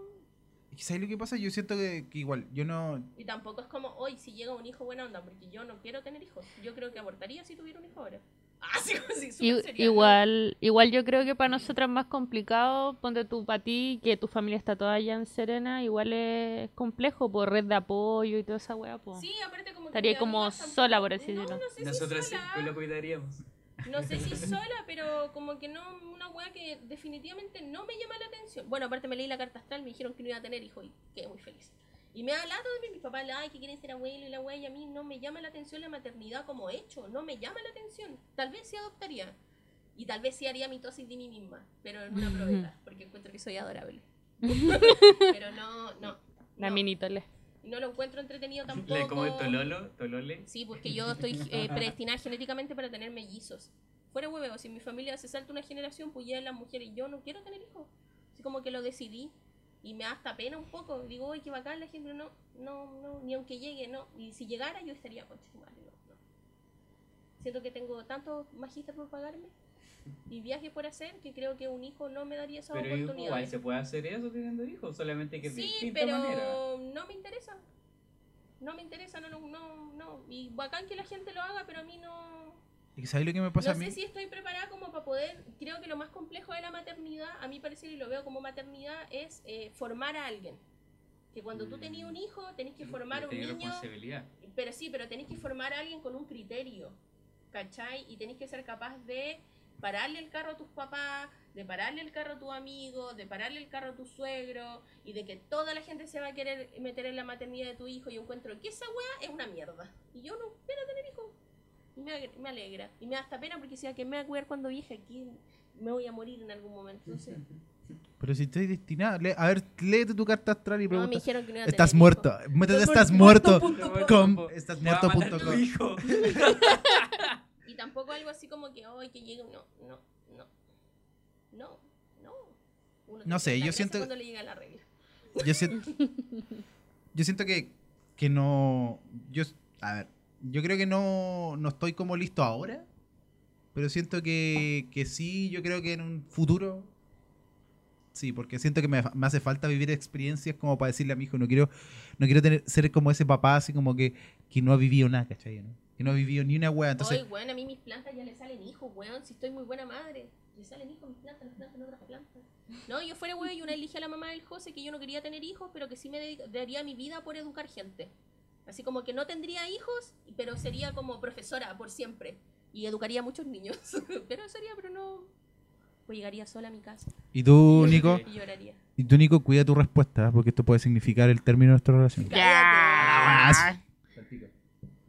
¿Sabes lo que pasa? Yo siento que, que igual, yo no... Y tampoco es como, hoy si llega un hijo buena onda, porque yo no quiero tener hijos. Yo creo que abortaría si tuviera un hijo ahora. Ah, sí, sí, igual, igual yo creo que para nosotras es más complicado, ponte tú para ti, que tu familia está toda allá en Serena, igual es complejo por red de apoyo y toda esa weá, po. Sí, aparte como Estaría como sola, por así decirlo. No sé si Nosotras sí, pues lo cuidaríamos. No sé si sola, pero como que no, una weá que definitivamente no me llama la atención. Bueno, aparte me leí la carta astral, me dijeron que no iba a tener hijo y quedé muy feliz. Y me ha hablado de mí, mis papás, ay, que quieren ser abuelo y la weá, y a mí no me llama la atención la maternidad como hecho, no me llama la atención. Tal vez sí adoptaría. Y tal vez sí haría mitosis de mí misma, pero en una probeta, porque encuentro que soy adorable. pero no, no. La no. mini tole. Y no lo encuentro entretenido tampoco. Le como Tololo, Tolole. Sí, porque yo estoy eh, predestinada genéticamente para tener mellizos. Fuera huevo, si en mi familia se salta una generación, pues ya las mujeres, yo no quiero tener hijos. Así como que lo decidí. Y me da hasta pena un poco. Digo, uy, qué bacán la gente. No, no, no, ni aunque llegue, no. Y si llegara, yo estaría, madre, no, no. Siento que tengo tantos magíster por pagarme y viajes por hacer que creo que un hijo no me daría esa Pero oportunidad. igual se puede hacer eso teniendo hijos, solamente que de Sí, distinta pero manera. no me interesa. No me interesa, no, no, no, no. Y bacán que la gente lo haga, pero a mí no. ¿Y sabes lo que me pasa no a mí? sé si estoy preparada como para poder. Creo que lo más complejo de la maternidad, a mí parecer y lo veo como maternidad, es eh, formar a alguien. Que cuando tú tenías un hijo, tenés que formar a un Tenés niño. responsabilidad. Pero sí, pero tenés que formar a alguien con un criterio. ¿Cachai? Y tenés que ser capaz de pararle el carro a tus papás, de pararle el carro a tu amigo, de pararle el carro a tu suegro, y de que toda la gente se va a querer meter en la maternidad de tu hijo. Y yo encuentro que esa weá es una mierda. Y yo no quiero tener hijos. Y me, me alegra. Y me da hasta pena porque si a que me va a cuidar cuando vieja aquí me voy a morir en algún momento. Entonces, Pero si estoy destinada. le- a ver, léete tu carta astral y no, me pregunta. dijeron que no iba a Estás tener muerto. Métete, Estás estás muerto, muerto. punto com- com. estás Te tampoco algo así como que, hoy que llegue, no, no, no, no, no. Uno No sé, yo siento- cuando le llega la regla. Yo siento, yo siento que, que no. Yo, a ver, yo creo que no, no estoy como listo ahora. Pero siento que, que sí, yo creo que en un futuro. Sí, porque siento que me, me hace falta vivir experiencias como para decirle a mi hijo, no quiero, no quiero tener, ser como ese papá así como que, que no ha vivido nada, ¿cachai? ¿no? Que no ha vivido ni una wea. Entonces, Hoy, weón, a mí mis plantas ya le salen hijos, weón. Si estoy muy buena madre, le salen hijos mis plantas, las plantas en otras plantas. No, yo fuera weón y una elige a la mamá del José que yo no quería tener hijos, pero que sí me daría mi vida por educar gente. Así como que no tendría hijos, pero sería como profesora por siempre. Y educaría a muchos niños. pero sería, pero no. Pues llegaría sola a mi casa. ¿y tú, Nico? Y lloraría. Y tú, Nico, cuida tu respuesta, porque esto puede significar el término de nuestra relación. Cállate.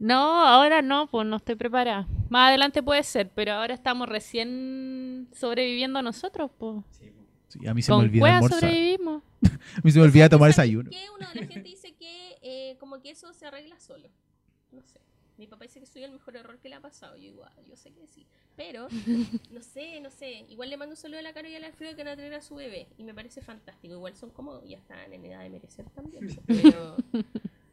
No, ahora no, pues no estoy preparada. Más adelante puede ser, pero ahora estamos recién sobreviviendo nosotros, pues. Sí. Sí, a mí se me olvida almorzar. sobrevivimos. A mí se me olvida tomar ¿Sabes desayuno. qué? Uno de la gente dice que eh, como que eso se arregla solo. No sé. Mi papá dice que soy el mejor error que le ha pasado. Yo igual, yo sé que sí. Pero, no sé, no sé. Igual le mando un saludo a la Caro y a la Alfredo que van a tener a su bebé. Y me parece fantástico. Igual son como, ya están en edad de merecer también. Pero,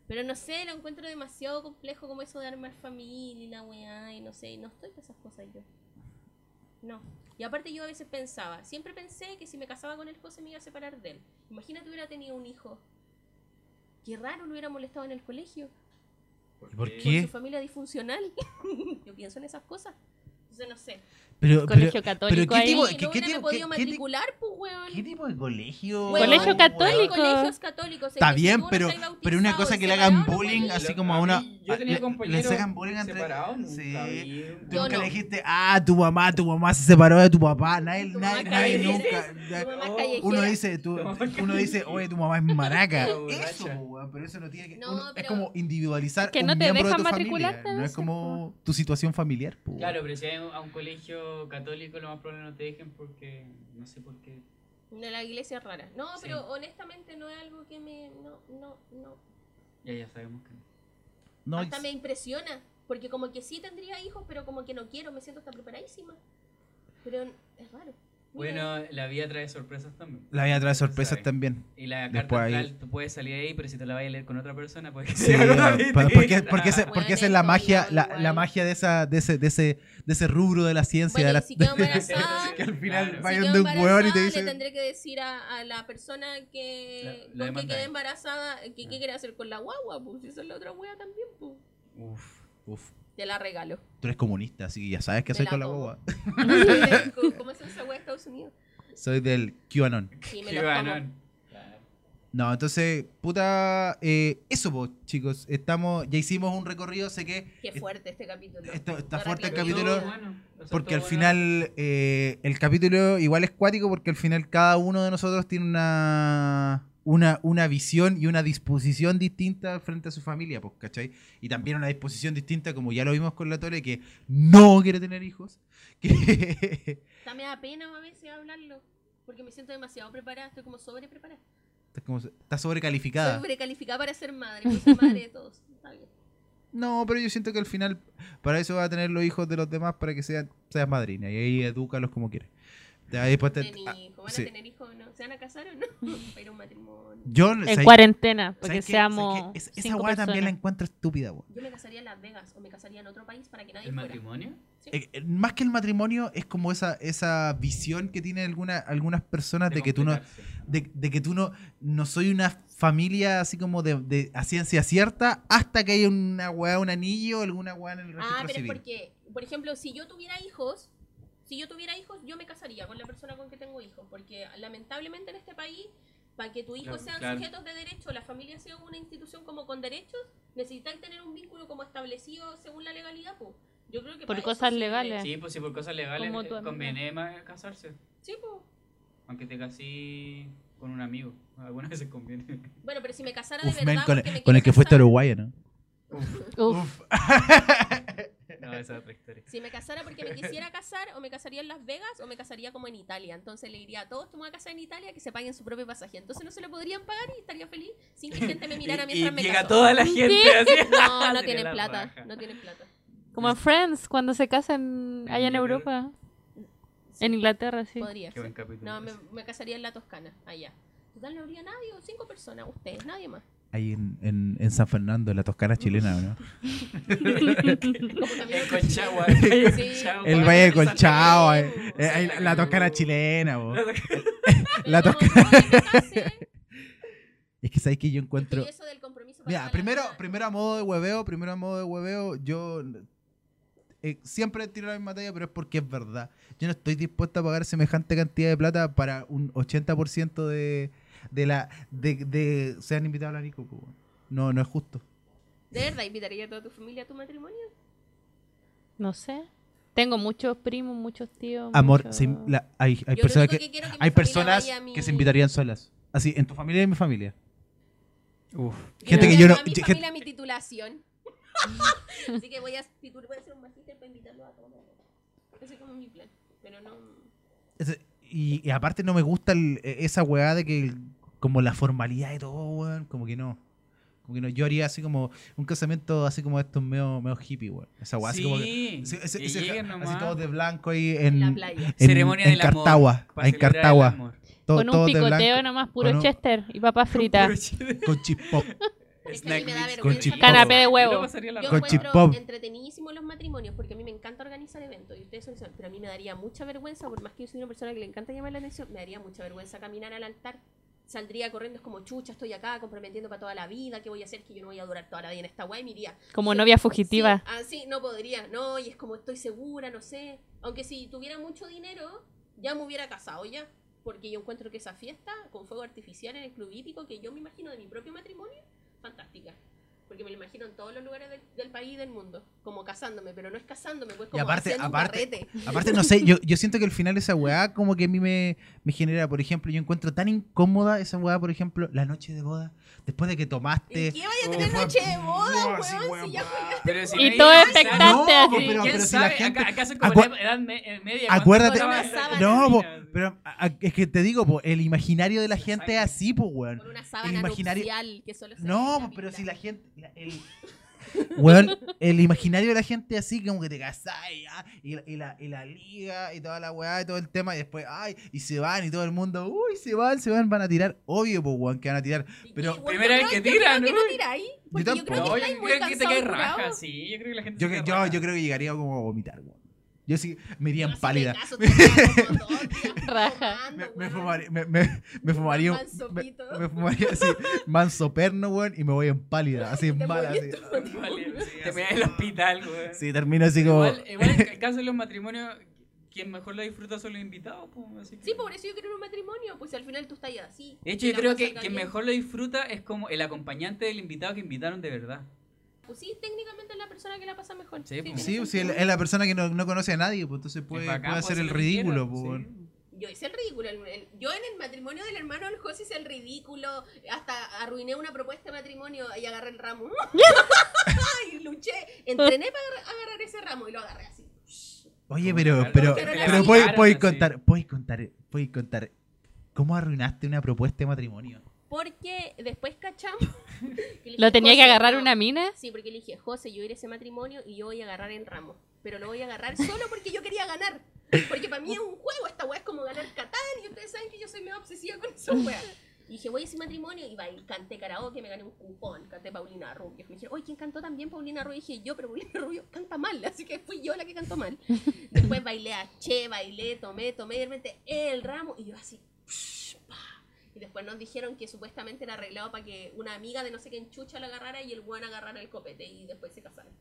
pero no sé, lo encuentro demasiado complejo como eso de armar familia y la weá. Y no sé, no estoy para esas cosas yo. No. Y aparte yo a veces pensaba, siempre pensé que si me casaba con el José me iba a separar de él. Imagínate hubiera tenido un hijo. Qué raro lo hubiera molestado en el colegio. ¿Y por qué? Por su familia disfuncional. yo pienso en esas cosas. No sé. Pero, pero, Colegio católico ¿qué ahí. tipo- Sí, qué- no qué tipo- podido qué- qué matricular, pues, weón. ¿qué tipo de colegio? Weón, Colegio católico. Colegios católicos. Está bien, pero, pero una cosa que le hagan no bullying podía. así como a una. yo tenía le- compañeros les hagan bullying entre. Sí. vi. Tú nunca no. le dijiste, ah, tu mamá, tu mamá se separó de tu papá. Nadie, Tu nadie, mamá nadie nunca. Tu mamá Oh. Uno dice, Tu uno dice, oye, tu mamá es maraca. Eso, weón, pero eso no tiene que. No, Es pero- como individualizar Que no te dejan matricularte No es como tu situación familiar. Claro, pero si hay a un colegio católico, lo más probable no te dejen porque. No sé por qué. De la iglesia rara. No, Sí. pero honestamente no es algo que me. No, no, no. Ya, ya sabemos que no. No, hasta es- me impresiona. Porque como que sí tendría hijos, pero como que no quiero, me siento hasta preparadísima. Pero es raro. Bueno, la vida trae sorpresas también. La vida trae sorpresas ¿Sabes? también. Y la Después carta astral, tú puedes salir ahí, pero si te la vas a leer con otra persona, pues que Sí, sea porque, porque, ese- Bueno, porque esa es la eso magia, la, la magia de esa, de ese, de ese, de ese rubro de la ciencia. Bueno, de la- si quedo embarazada, que al final Claro. va si quedo un hueón y te embarazada, dice. le tendré que decir a, a la persona que, La- la con que quede embarazada que qué Ah. quiere hacer con la guagua, pues esa es la otra wea también, pues. Uf. Uf, Te la regalo. tú eres comunista, así que ya sabes qué la con la guagua. ¿Cómo- ¿Cómo es esa wea de Estados Unidos? Soy del QAnon. Sí, me. No, entonces, puta, eh, eso, pues, chicos, estamos, ya hicimos un recorrido, sé que Qué fuerte este capítulo. Esto- está No fuerte el capítulo, Todo bueno, o sea, porque al bueno. final eh, el capítulo igual es cuático porque al final cada uno de nosotros tiene una, una, una visión y una disposición distinta frente a su familia, pues, ¿cachai? Y también una disposición distinta, como ya lo vimos con la Tore, que no quiere tener hijos. Que me da pena a veces hablarlo. Porque me siento demasiado preparada. Estoy como sobre preparada. está, como- está sobrecalificada. Sobrecalificada para ser madre. Para ser madre de todos. Está bien. No, pero yo siento que al final para eso va a tener los hijos de los demás para que sean seas madrina y ahí edúcalos como quieres. Ya, después te- ah, hijos. ¿Van sí. a tener hijos o no? ¿Se van a casar o no? Para ir a un matrimonio. Yo, En ¿sabes- cuarentena, porque seamos. Es- esa weá también la encuentro estúpida, weón. Yo me casaría en Las Vegas o me casaría en otro país para que nadie ¿El fuera. matrimonio? Sí. Eh, eh, más que el matrimonio es como esa, esa visión que tienen alguna- algunas personas de, que tú no de, de que tú no no soy una familia así como de, de a ciencia cierta hasta que haya una weá, un anillo, alguna weá en el registro Ah, pero es civil. porque, por ejemplo, si yo tuviera hijos, si yo tuviera hijos, yo me casaría con la persona con que tengo hijos, porque lamentablemente en este país, para que tus hijos Claro, sean claro. sujetos de derecho, la familia sea una institución como con derechos, necesitáis tener un vínculo como establecido según la legalidad, pues. Yo creo que Por cosas legales. Sí, pues sí, por cosas legales eh, conviene más casarse. Sí, pues. Aunque te casí con un amigo. Algunas veces conviene. Bueno, pero si me casara de Uf, verdad, con, porque me con el que fuiste a casar- Uruguay, ¿no? Uf, No, esa es otra historia. Si me casara porque me quisiera casar, o me casaría en Las Vegas, o me casaría como en Italia. Entonces le diría a todos que me voy a casar en Italia que se paguen su propio pasaje. Entonces no se lo podrían pagar y estaría feliz sin que gente me mirara Y- mientras y me llega caso. toda la gente así. No, no tienen la plata. raja. No tienen plata. como en Friends, cuando se casan allá en. Europa. En Inglaterra, sí. Podría Qué buen ser. capítulo. No, me, me casaría en la Toscana, allá. Total, no habría nadie, o cinco personas, ustedes, nadie más. Ahí en, en, en San Fernando, en la Toscana chilena, ¿no? En Colchagua. El Valle de Colchao, Sí, eh, eh, la, Toscana chilena, bo. La no, Toscana. Es que sabes que yo encuentro... eso del compromiso para Mira, primero, primero a modo de hueveo, primero a modo de hueveo, yo eh, siempre tiro la misma talla, pero es porque es verdad. Yo no estoy dispuesto a pagar semejante cantidad de plata para un 80% de, de la... De, de, sean invitados a la Nico, weón. No, no es justo. ¿De verdad invitaría a toda tu familia a tu matrimonio? No sé. Tengo muchos primos, muchos tíos. Amor, muchos- se- la- hay, hay personas que... Hay personas mi- que se invitarían solas. Así, en tu familia y en mi familia. Uf. Gente que yo no... a mi gente- familia mi titulación. Así que voy a, voy a hacer un magíster para invitarlo a todos. Ese es como mi plan. Pero no... Ese- Y, y aparte no me gusta el- e- esa weá de que el- como la formalidad de todo, weón, como que no. Como que no. Yo haría así como un casamiento así como estos medio, medio hippie, weón. Esa weá así como que. Sí, ese- ese- que ese- así todos de blanco ahí En en, la playa. en, Ceremonia en del Cartagua. para En Cartagua. Con un picoteo nomás, puro con un- chester y papas fritas. Con chip pop. Es que a mí me da Snack mix vergüenza. chip pop. Canapé de Yo huevo. Yo Con raja. chip encuentro pop. entretenidísimo los matrimonios porque a mí me encanta organizar eventos y ustedes son pero a mí me daría mucha vergüenza, por más que yo soy una persona que le encanta llamar la atención, me daría mucha vergüenza caminar al altar. Saldría corriendo, es como chucha, estoy acá comprometiendo para toda la vida, ¿qué voy a hacer? Que yo no voy a durar toda la vida en esta guay, me iría. Como Sí, novia fugitiva. Sí, ah, sí, no podría, no, y es como estoy segura, no sé. Aunque si tuviera mucho dinero, ya me hubiera casado ya. Porque yo encuentro que esa fiesta con fuego artificial en el club hípico, que yo me imagino de mi propio matrimonio, fantástica. Porque me lo imagino en todos los lugares del, del país y del mundo, como casándome, pero no es casándome, pues como aparte- haciendo aparte- un carrete. Aparte, no sé, yo, yo siento que al final esa weá como que a mí me, me genera, por ejemplo, yo encuentro tan incómoda esa weá, por ejemplo, la noche de boda, después de que ¿Y tomaste... qué vaya a tener Oh, noche de boda, no, weón? weón, Si ya va. jugaste. Pero si Y todo expectante No, así. pero- ¿Quién si la gente- Acá- ¿Acaso como la edad me- eh, media? Acuérdate-. No, po, pero a- a- es que te digo, po, el imaginario de la gente es así, pues, weón. Con una sábana imaginario- nupcial que solo se No, pero si la gente. La- el, weón, el imaginario de la gente así, como que te casás y, ya, y, la- y la, y la liga y toda la weá y todo el tema, y después, ay, y se van y todo el mundo, uy, se van, se van, van a tirar. Obvio, pues, weón, que van a tirar. Pero- y, Primera vez que tiran, que ¿no? no tiráis, yo creo tampoco. No, que yo creo que te cansado, caes raja, sí. Yo creo que la gente Yo, se yo, raja. yo creo que llegaría como a vomitar, weón. Yo sí me iría en pálida. me weón. fumaría, me, me, me fumaría, Un me, mansopito. me fumaría así, manso perno, weón, y me voy en pálida, así Te mal, así. Te en el hospital, güey. Sí, termino así como... Igual, igual en el caso de los matrimonios, quien mejor lo disfruta son los invitados. Pues, así que- Sí, por eso yo quiero un matrimonio, pues al final tú estás ahí así. De hecho, yo creo que quien mejor lo disfruta es como el acompañante del invitado que invitaron de verdad. Pues sí, técnicamente es la persona que la pasa mejor. Sí, pues. Sí, pues, sí, sentido. es la persona que no, no conoce a nadie, pues entonces Es puede, bacán, puede pues, hacer el ridículo. pues. Yo hice el ridículo. el- el- yo en el matrimonio del hermano del José hice el ridículo. Hasta arruiné una propuesta de matrimonio y agarré el ramo. y luché. Entrené para agarrar, agarrar ese ramo y lo agarré así. Oye, pero, pero, Pero puedes, contar, puedes contar, puedes contar cómo arruinaste una propuesta de matrimonio. Porque después cachamos. que ¿Lo tenía que "José, agarrar no". una mina? Sí, porque le dije, José, yo iré a ese matrimonio y yo voy a agarrar el ramo. Pero lo voy a agarrar solo porque yo quería ganar. Porque para mí es un juego, esta weá es como ganar Catán y ustedes saben que yo soy medio obsesiva con esa weá. Y dije, voy a ese matrimonio y bailé, canté karaoke, me gané un cupón, canté Paulina Rubio. Me dijeron, oye, ¿quién cantó también Paulina Rubio? Y dije, yo, pero Paulina Rubio canta mal, así que fui yo la que cantó mal. Después bailé a Che, bailé, tomé, tomé, y de repente el ramo y yo así, psh. Y después nos dijeron que supuestamente era arreglado para que una amiga de no sé qué enchucha lo agarrara y el buen agarrara el copete y después se casaron.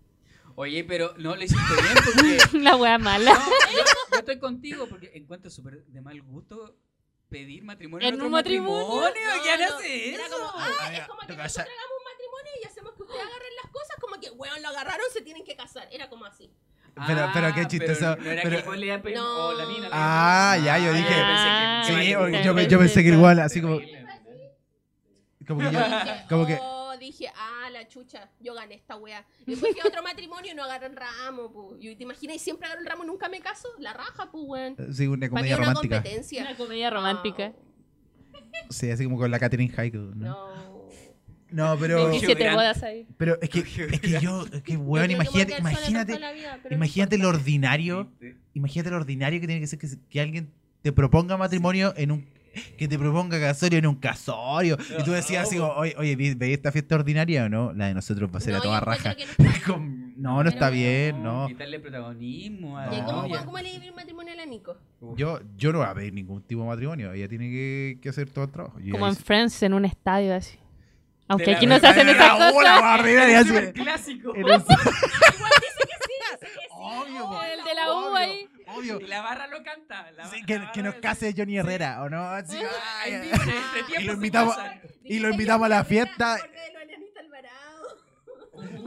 Oye, pero no lo hiciste bien porque. La wea mala. No, yo, yo estoy contigo porque encuentro súper de mal gusto pedir matrimonio En otro un matrimonio. ¿Quién no, hace Era eso? como, ah, Ah, es ya, como que nosotros hagamos un matrimonio y hacemos que ustedes agarren las cosas, como que, weón, lo agarraron, se tienen que casar. Era como así. Pero- pero qué Ah, chistoso, No era pero- que le iba a pedir- No. o la mina. Ah, ya, yo Ah, dije- Ah, pensé que- Sí, que- o- que- yo, yo pensé que igual, así como, como que yo, Dije, como que, oh, dije, ah, la chucha, yo gané esta wea. Y después a otro matrimonio y no agarré el ramo, pu. Y te imaginas, y siempre agarro el ramo y nunca me caso. La raja, pues, weón. sí, una comedia es una romántica. competencia. Una comedia romántica. Sí, así como con la Catherine Haiku. ¿no? No. No, pero, 27 Grant. bodas ahí. pero es que, es que yo, es que, weón, imagínate, imagínate, vida, imagínate lo ordinario, imagínate lo ordinario que tiene que ser que, que alguien te proponga matrimonio en un que te proponga casorio en un casorio y tú decías así como, oye, oye ¿ve- ¿veis esta fiesta ordinaria o no? La de nosotros va a ser No, a toda raja. no no, no está bien, no. Quitarle protagonismo a ¿Y la No, cómo, cómo le el matrimonio a la Nico? Yo, yo no voy a pedir ningún tipo de matrimonio, ella tiene que, que hacer todo el trabajo. Yo Como en Friends en un estadio así. Aunque aquí no se hacen esas cosas. Súper clásico. En el- Obvio, Obvio, po. El de la U Obvio, ahí. Obvio. Y la barra lo canta. la Sí, que, la que nos case Johnny Herrera, ¿o no? Así, Ay, Y lo invitamos, y lo invitamos a la fiesta.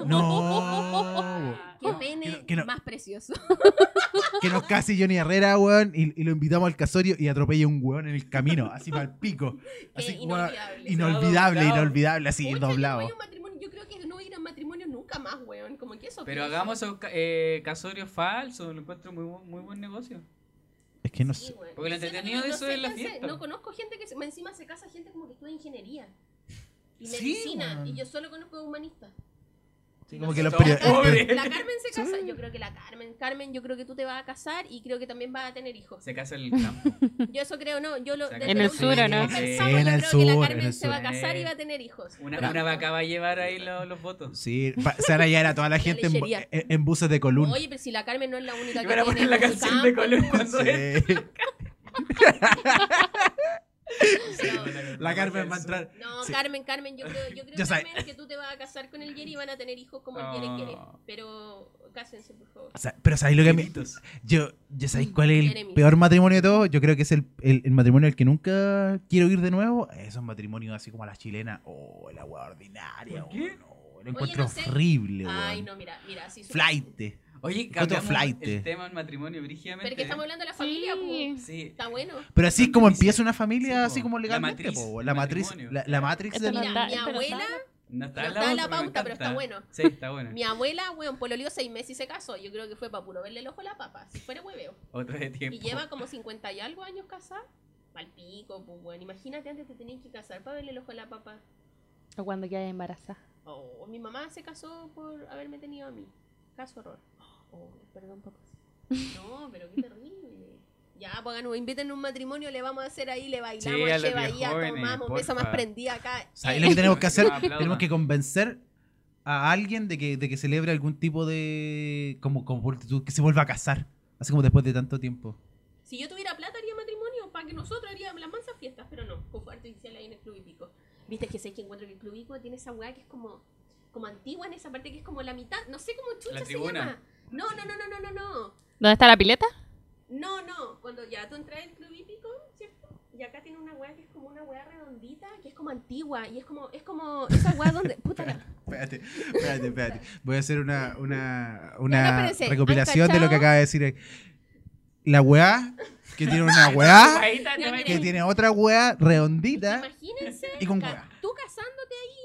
No. Qué pene Que no- que no- más precioso. Que nos case Johnny Herrera, weón, y, y lo invitamos al casorio y atropella un weón en el camino, así para el pico. Así, Qué weón, inolvidable. inolvidable, Doblado. inolvidable, así, Pucha, yo doblado. voy a un matrimonio, Yo creo que no voy a ir a matrimonio nunca más, weón. Como que eso. Pero hagamos esos ca- eh, casorios falsos, lo encuentro muy, bu- muy buen negocio. Es que no Sí, sé. weón. Porque lo Siento que entretenido de no eso sé es la fiesta. No conozco gente que se- encima se casa gente como que estudia ingeniería. Y Sí, medicina. weón. Y yo solo conozco humanistas. Sí, como no que los la Carmen- Pobre. La Carmen se casa. Yo creo que la Carmen. Carmen, yo creo que tú te vas a casar y creo que también vas a tener hijos. Se casa en el campo. Yo eso creo, no. Yo lo, En el sur, vez ¿o que no? Sí, yo en el creo que la Carmen el se va a casar y va a tener hijos. Una, una vaca va a llevar ahí lo- los votos. Sí, pa- se van a hallar a toda la gente en, buses de Colún. Oye, pero si la Carmen no es la única que van a tiene poner la canción de. Colón cuando es. La Carmen va a entrar. No, Sí. Carmen, Carmen, yo creo, yo creo. Carmen, que tú te vas a casar con el Jerry y van a tener hijos como el Jerry Oh. quiere. Pero cásense, por favor. O sea, pero ¿sabéis lo que me... Yo, ¿ya sabéis cuál es el Jeremy. peor matrimonio de todos? Yo creo que es el, el, el matrimonio al que nunca quiero ir de nuevo. Esos matrimonios así como a la chilena. Oh, la hueá ordinaria. ¿Por qué? oh, no, lo encuentro no sé. horrible, Ay, weón. no, mira, mira, así son. Flight. Oye, cambiamos flight. el tema del matrimonio brígidamente. Pero es que estamos hablando de la familia, Sí. pues. Sí. Está bueno. Pero así es como Matriz. empieza una familia, Sí, así como La legalmente. matriz, po. el La matriz, la, la matrix del... no Mira, mi abuela- está- No está No en está en la la pauta, pero está bueno. Sí, está bueno. Mi abuela, weón, pololeó seis meses y se casó. Yo creo que fue para puro verle el ojo a la papa. Si fuera hueveo. Otro de tiempo. Y lleva como 50 y algo años casada. Al pico, pues, bueno. Imagínate, antes te tenías que casar para verle el ojo a la papa. O cuando quedas embarazada. Oh, mi mamá se casó por haberme tenido a mí. Caso horror. Oh, perdón, papá. No, pero qué terrible. Ya, pues un- inviten a un matrimonio, le vamos a hacer ahí, le bailamos, Sí, a los lleva ahí, tomamos, mesa más prendida acá. ¿Sabéis lo que tenemos que hacer? Tenemos que convencer a alguien de que, de que celebre algún tipo de... Como, como que se vuelva a casar. Así como después de tanto tiempo. Si yo tuviera plata haría matrimonio para que nosotros haríamos las mansas fiestas, pero no, con fuego artificial ahí en el club hípico. Viste que sé que encuentro que el club hípico tiene esa weá que es como, como antigua en esa parte que es como la mitad, no sé cómo chucha La se llama. No, no, no, no, no, no, no. ¿Dónde está la pileta? No, no, cuando ya tú entras al club hípico, ¿cierto? Y acá tiene una weá que es como una weá redondita, que es como antigua, y es como, es como esa weá donde. Puta la- Espérate, espérate, espérate. Voy a hacer una, una, Ya, no, una espérense, ¿han recopilación de lo que acaba de decir. La weá, que tiene una weá, que tiene otra weá redondita. Imagínense Y con weá. tú casándote ahí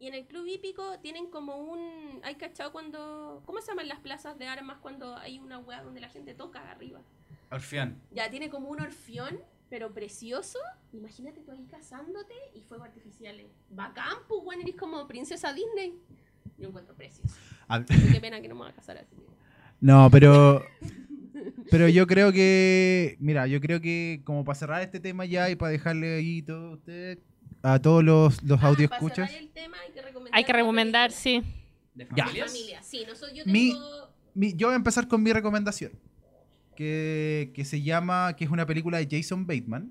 y en el club hípico tienen como un. ¿Hay cachado cuando. ¿Cómo se llaman las plazas de armas cuando hay una weá donde la gente toca arriba? Orfeón. Ya tiene como un orfión, pero precioso. Imagínate tú ahí casándote y fuegos artificiales. Bacán, pues, bueno, eres como princesa Disney. Yo encuentro precioso. Ah, Pero Qué pena que no me voy a casar así. No, pero. Pero yo creo que. Mira, yo creo que como para cerrar este tema ya y para dejarle ahí todo usted a todos los, los Ah, audio escuchas. el tema hay que recomendar. Hay que recomendar, sí. ¿De familias? Familia, sí. Nosotros, yo Mi- tengo. Mi- yo voy a empezar con mi recomendación. Que, que se llama. que es una película de Jason Bateman.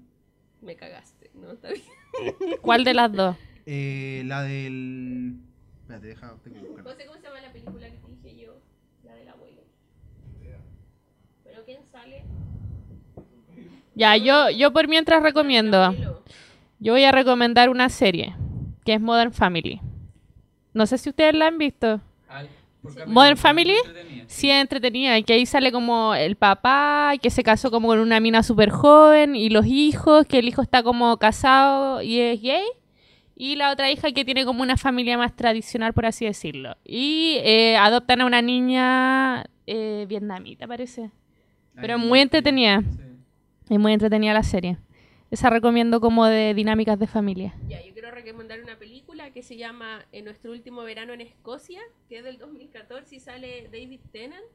Me cagaste, ¿no? Está bien. ¿Cuál de las dos? eh, la del. Espérate, deja. tengo que buscarla. No sé cómo se llama la película que te dije yo, la del abuelo. Pero ¿quién sale? Ya, yo, yo por mientras recomiendo. Yo voy a recomendar una serie que es Modern Family. No sé si ustedes la han visto. Ay, Modern Family? entretenida, Sí, es entretenida. Y que ahí sale como el papá, que se casó como con una mina súper joven, y los hijos, que el hijo está como casado y es gay. Y la otra hija que tiene como una familia más tradicional, por así decirlo. Y eh, adoptan a una niña eh, vietnamita, parece. Pero muy entretenida. sí. Es muy entretenida la serie. Esa recomiendo como de dinámicas de familia. Ya, yo quiero recomendar una película que se llama En nuestro último verano en Escocia, que es del 2014 y sale David Tennant.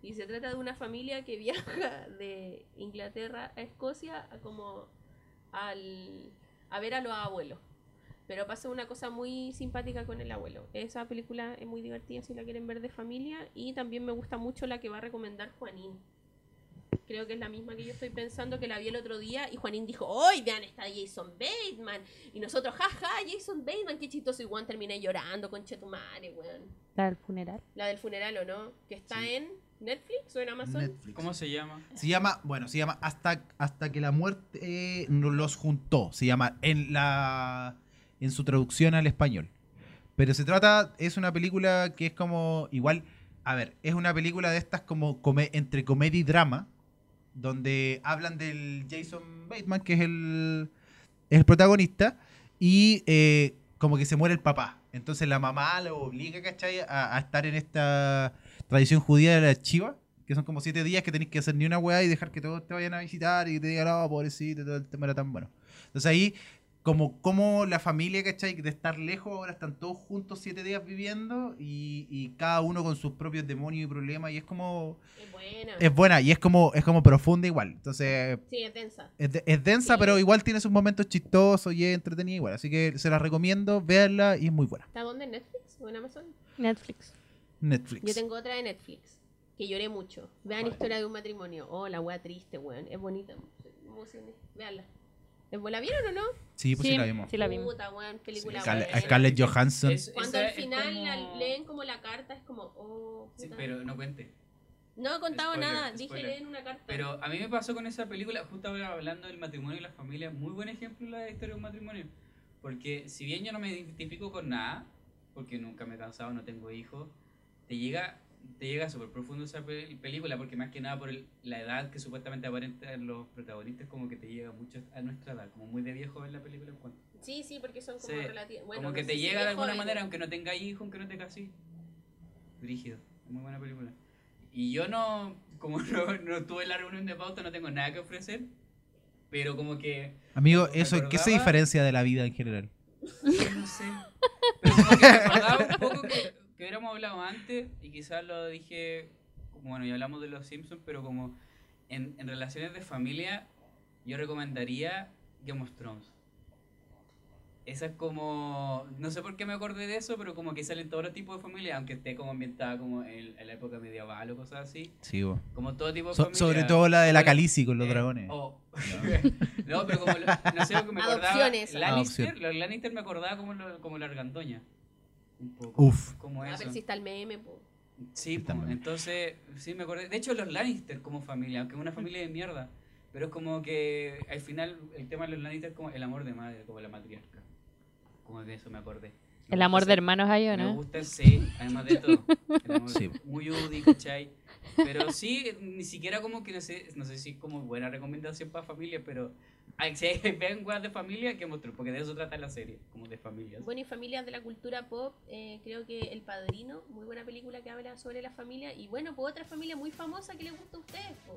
Y se trata de una familia que viaja de Inglaterra a Escocia como al, a ver a los abuelos. Pero pasa una cosa muy simpática con el abuelo. Esa película es muy divertida si la quieren ver de familia. Y también me gusta mucho la que va a recomendar Juanín. Creo que es la misma que yo estoy pensando, que la vi el otro día. Y Juanín dijo, ¡Hoy vean, está Jason Bateman! Y nosotros, jaja, Jason Bateman, qué chistoso. Y Juan terminé llorando con Chetumare, weón. La del funeral. La del funeral, ¿o no? Que está Sí. en Netflix o en Amazon. Netflix. ¿Cómo se llama? Se llama, bueno, se llama Hasta, hasta que la muerte eh, nos los juntó. Se llama en la en su traducción al español. Pero se trata, es una película que es como, igual, a ver, es una película de estas como come- entre comedia y drama, donde hablan del Jason Bateman, que es el, el protagonista, y eh, como que se muere el papá. Entonces la mamá lo obliga, ¿cachai? A, estar en esta tradición judía de la chiva, que son como siete días que tenéis que hacer ni una weá y dejar que todos te vayan a visitar y te digan, no, pobrecito, todo el tema era tan bueno. Entonces ahí, como, como la familia, ¿cachai? De estar lejos, ahora están todos juntos siete días viviendo y, y cada uno con sus propios demonios y problemas y es como... Es buena. Es buena y es como, es como profunda igual. Entonces Sí, es densa. es, de- es densa, Sí. pero igual tiene sus momentos chistosos y es entretenida igual. Así que se la recomiendo, véanla y es muy buena. ¿Está dónde? ¿En Netflix o en Amazon? Netflix. Netflix. Yo tengo otra de Netflix, que lloré mucho. Vean Historia de un matrimonio. Oh, la wea triste, weón. Es bonita. Veanla. ¿Es- ¿La vieron o no? Sí, pues sí, la vimos. sí la vimos. Puta, weón. Película Scarlett- buena. Scarlett Johansson. Es- Cuando al final como- la- leen como la carta, es como, oh, Sí, puta. pero no cuente. No he contado Spoiler, nada, dije spoiler. leen una carta. Pero a mí me pasó con esa película, justo ahora hablando del matrimonio y la familia, muy buen ejemplo la historia de un matrimonio. Porque si bien yo no me identifico con nada, porque nunca me he cansado, no tengo hijos, te llega te llega súper profundo esa pe- película, porque más que nada por el- la edad que supuestamente aparentan los protagonistas, como que te llega mucho a nuestra edad, como muy de viejo ver la película en cuanto. Sí, sí, porque son como Sí, relativos. Bueno, como no que te si llega de alguna joven. manera, aunque no tengas hijos, aunque no te cases. Rígido, muy buena película. Y yo no, como no, no tuve la reunión de pauta, no tengo nada que ofrecer, pero como que, Amigo, ¿eso qué se diferencia de la vida en general? no sé, pero como que me acordaba un poco que, que hubiéramos hablado antes y quizás lo dije, como bueno, ya hablamos de los Simpsons, pero como en, en relaciones de familia, yo recomendaría Game of Thrones. Esa es como, no sé por qué me acordé de eso, pero como que salen todos los tipos de familia, aunque esté como ambientada como en, en la época medieval o cosas así, Sí, vos. como todo tipo de So- familia. sobre todo la de la Calici con los eh, dragones. oh. no, pero como, lo- no sé, porque me acordaba, Adopciones. Lannister, Adopción. los Lannister me acordaba como, lo- como la argandoña. Un poco. Uf. Como A eso. ver si está el meme, po. Sí, Está po, entonces, sí me acordé. De hecho, los Lannister como familia, aunque es una familia de mierda, pero es como que al final el tema de los Lannister es como el amor de madre, como la matriarca. Como de eso me acordé. Me El amor de hermanos hay, ¿o Me no? gusta, sí, además de todo. Sí. Muy Udi, ¿cachai? Pero sí, ni siquiera como que no sé, no sé si es como buena recomendación para familia, pero si hay- vean weas de familia que mostrar, porque de eso trata la serie, como de familias. Bueno, y familias de la cultura pop, eh, creo que El Padrino, muy buena película que habla sobre la familia. Y bueno, pues otra familia muy famosa que les gusta a ustedes, po,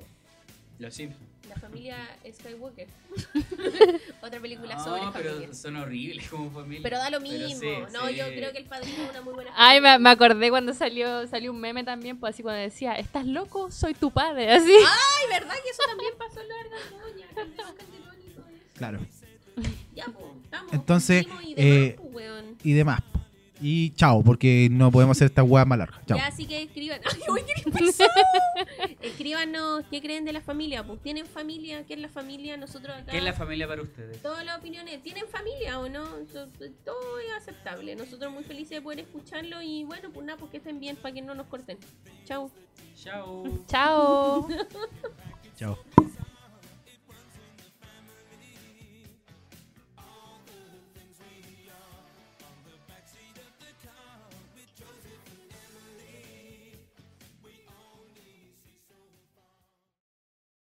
Los Simpsons. la familia Skywalker. otra película No, sobre pero familia. son horribles como familia. Pero da lo mismo. sí, no, sí. yo creo que El Padrino es una muy buena Ay, me, me acordé cuando salió salió un meme también, pues así cuando decía, ¿estás loco? Soy tu padre, así. Ay, ¿verdad que eso también pasó en la Argandoña? Claro. Ya, pues, estamos. Entonces, y eh, demás, pues, weón. Y demás. po. Y chao, porque no podemos hacer esta hueá más larga. Chao. Ya, así que escriban. Ay, uy, ¿qué les pasó? Escríbanos qué creen de la familia. Pues tienen familia, ¿qué es la familia? Nosotros acá. ¿Qué es la familia para ustedes? Todas las opiniones, ¿tienen familia o no? Todo es aceptable. Nosotros muy felices de poder escucharlo y bueno, pues nada, pues que estén bien para que no nos corten. Chao. Chao. Chao. Chao.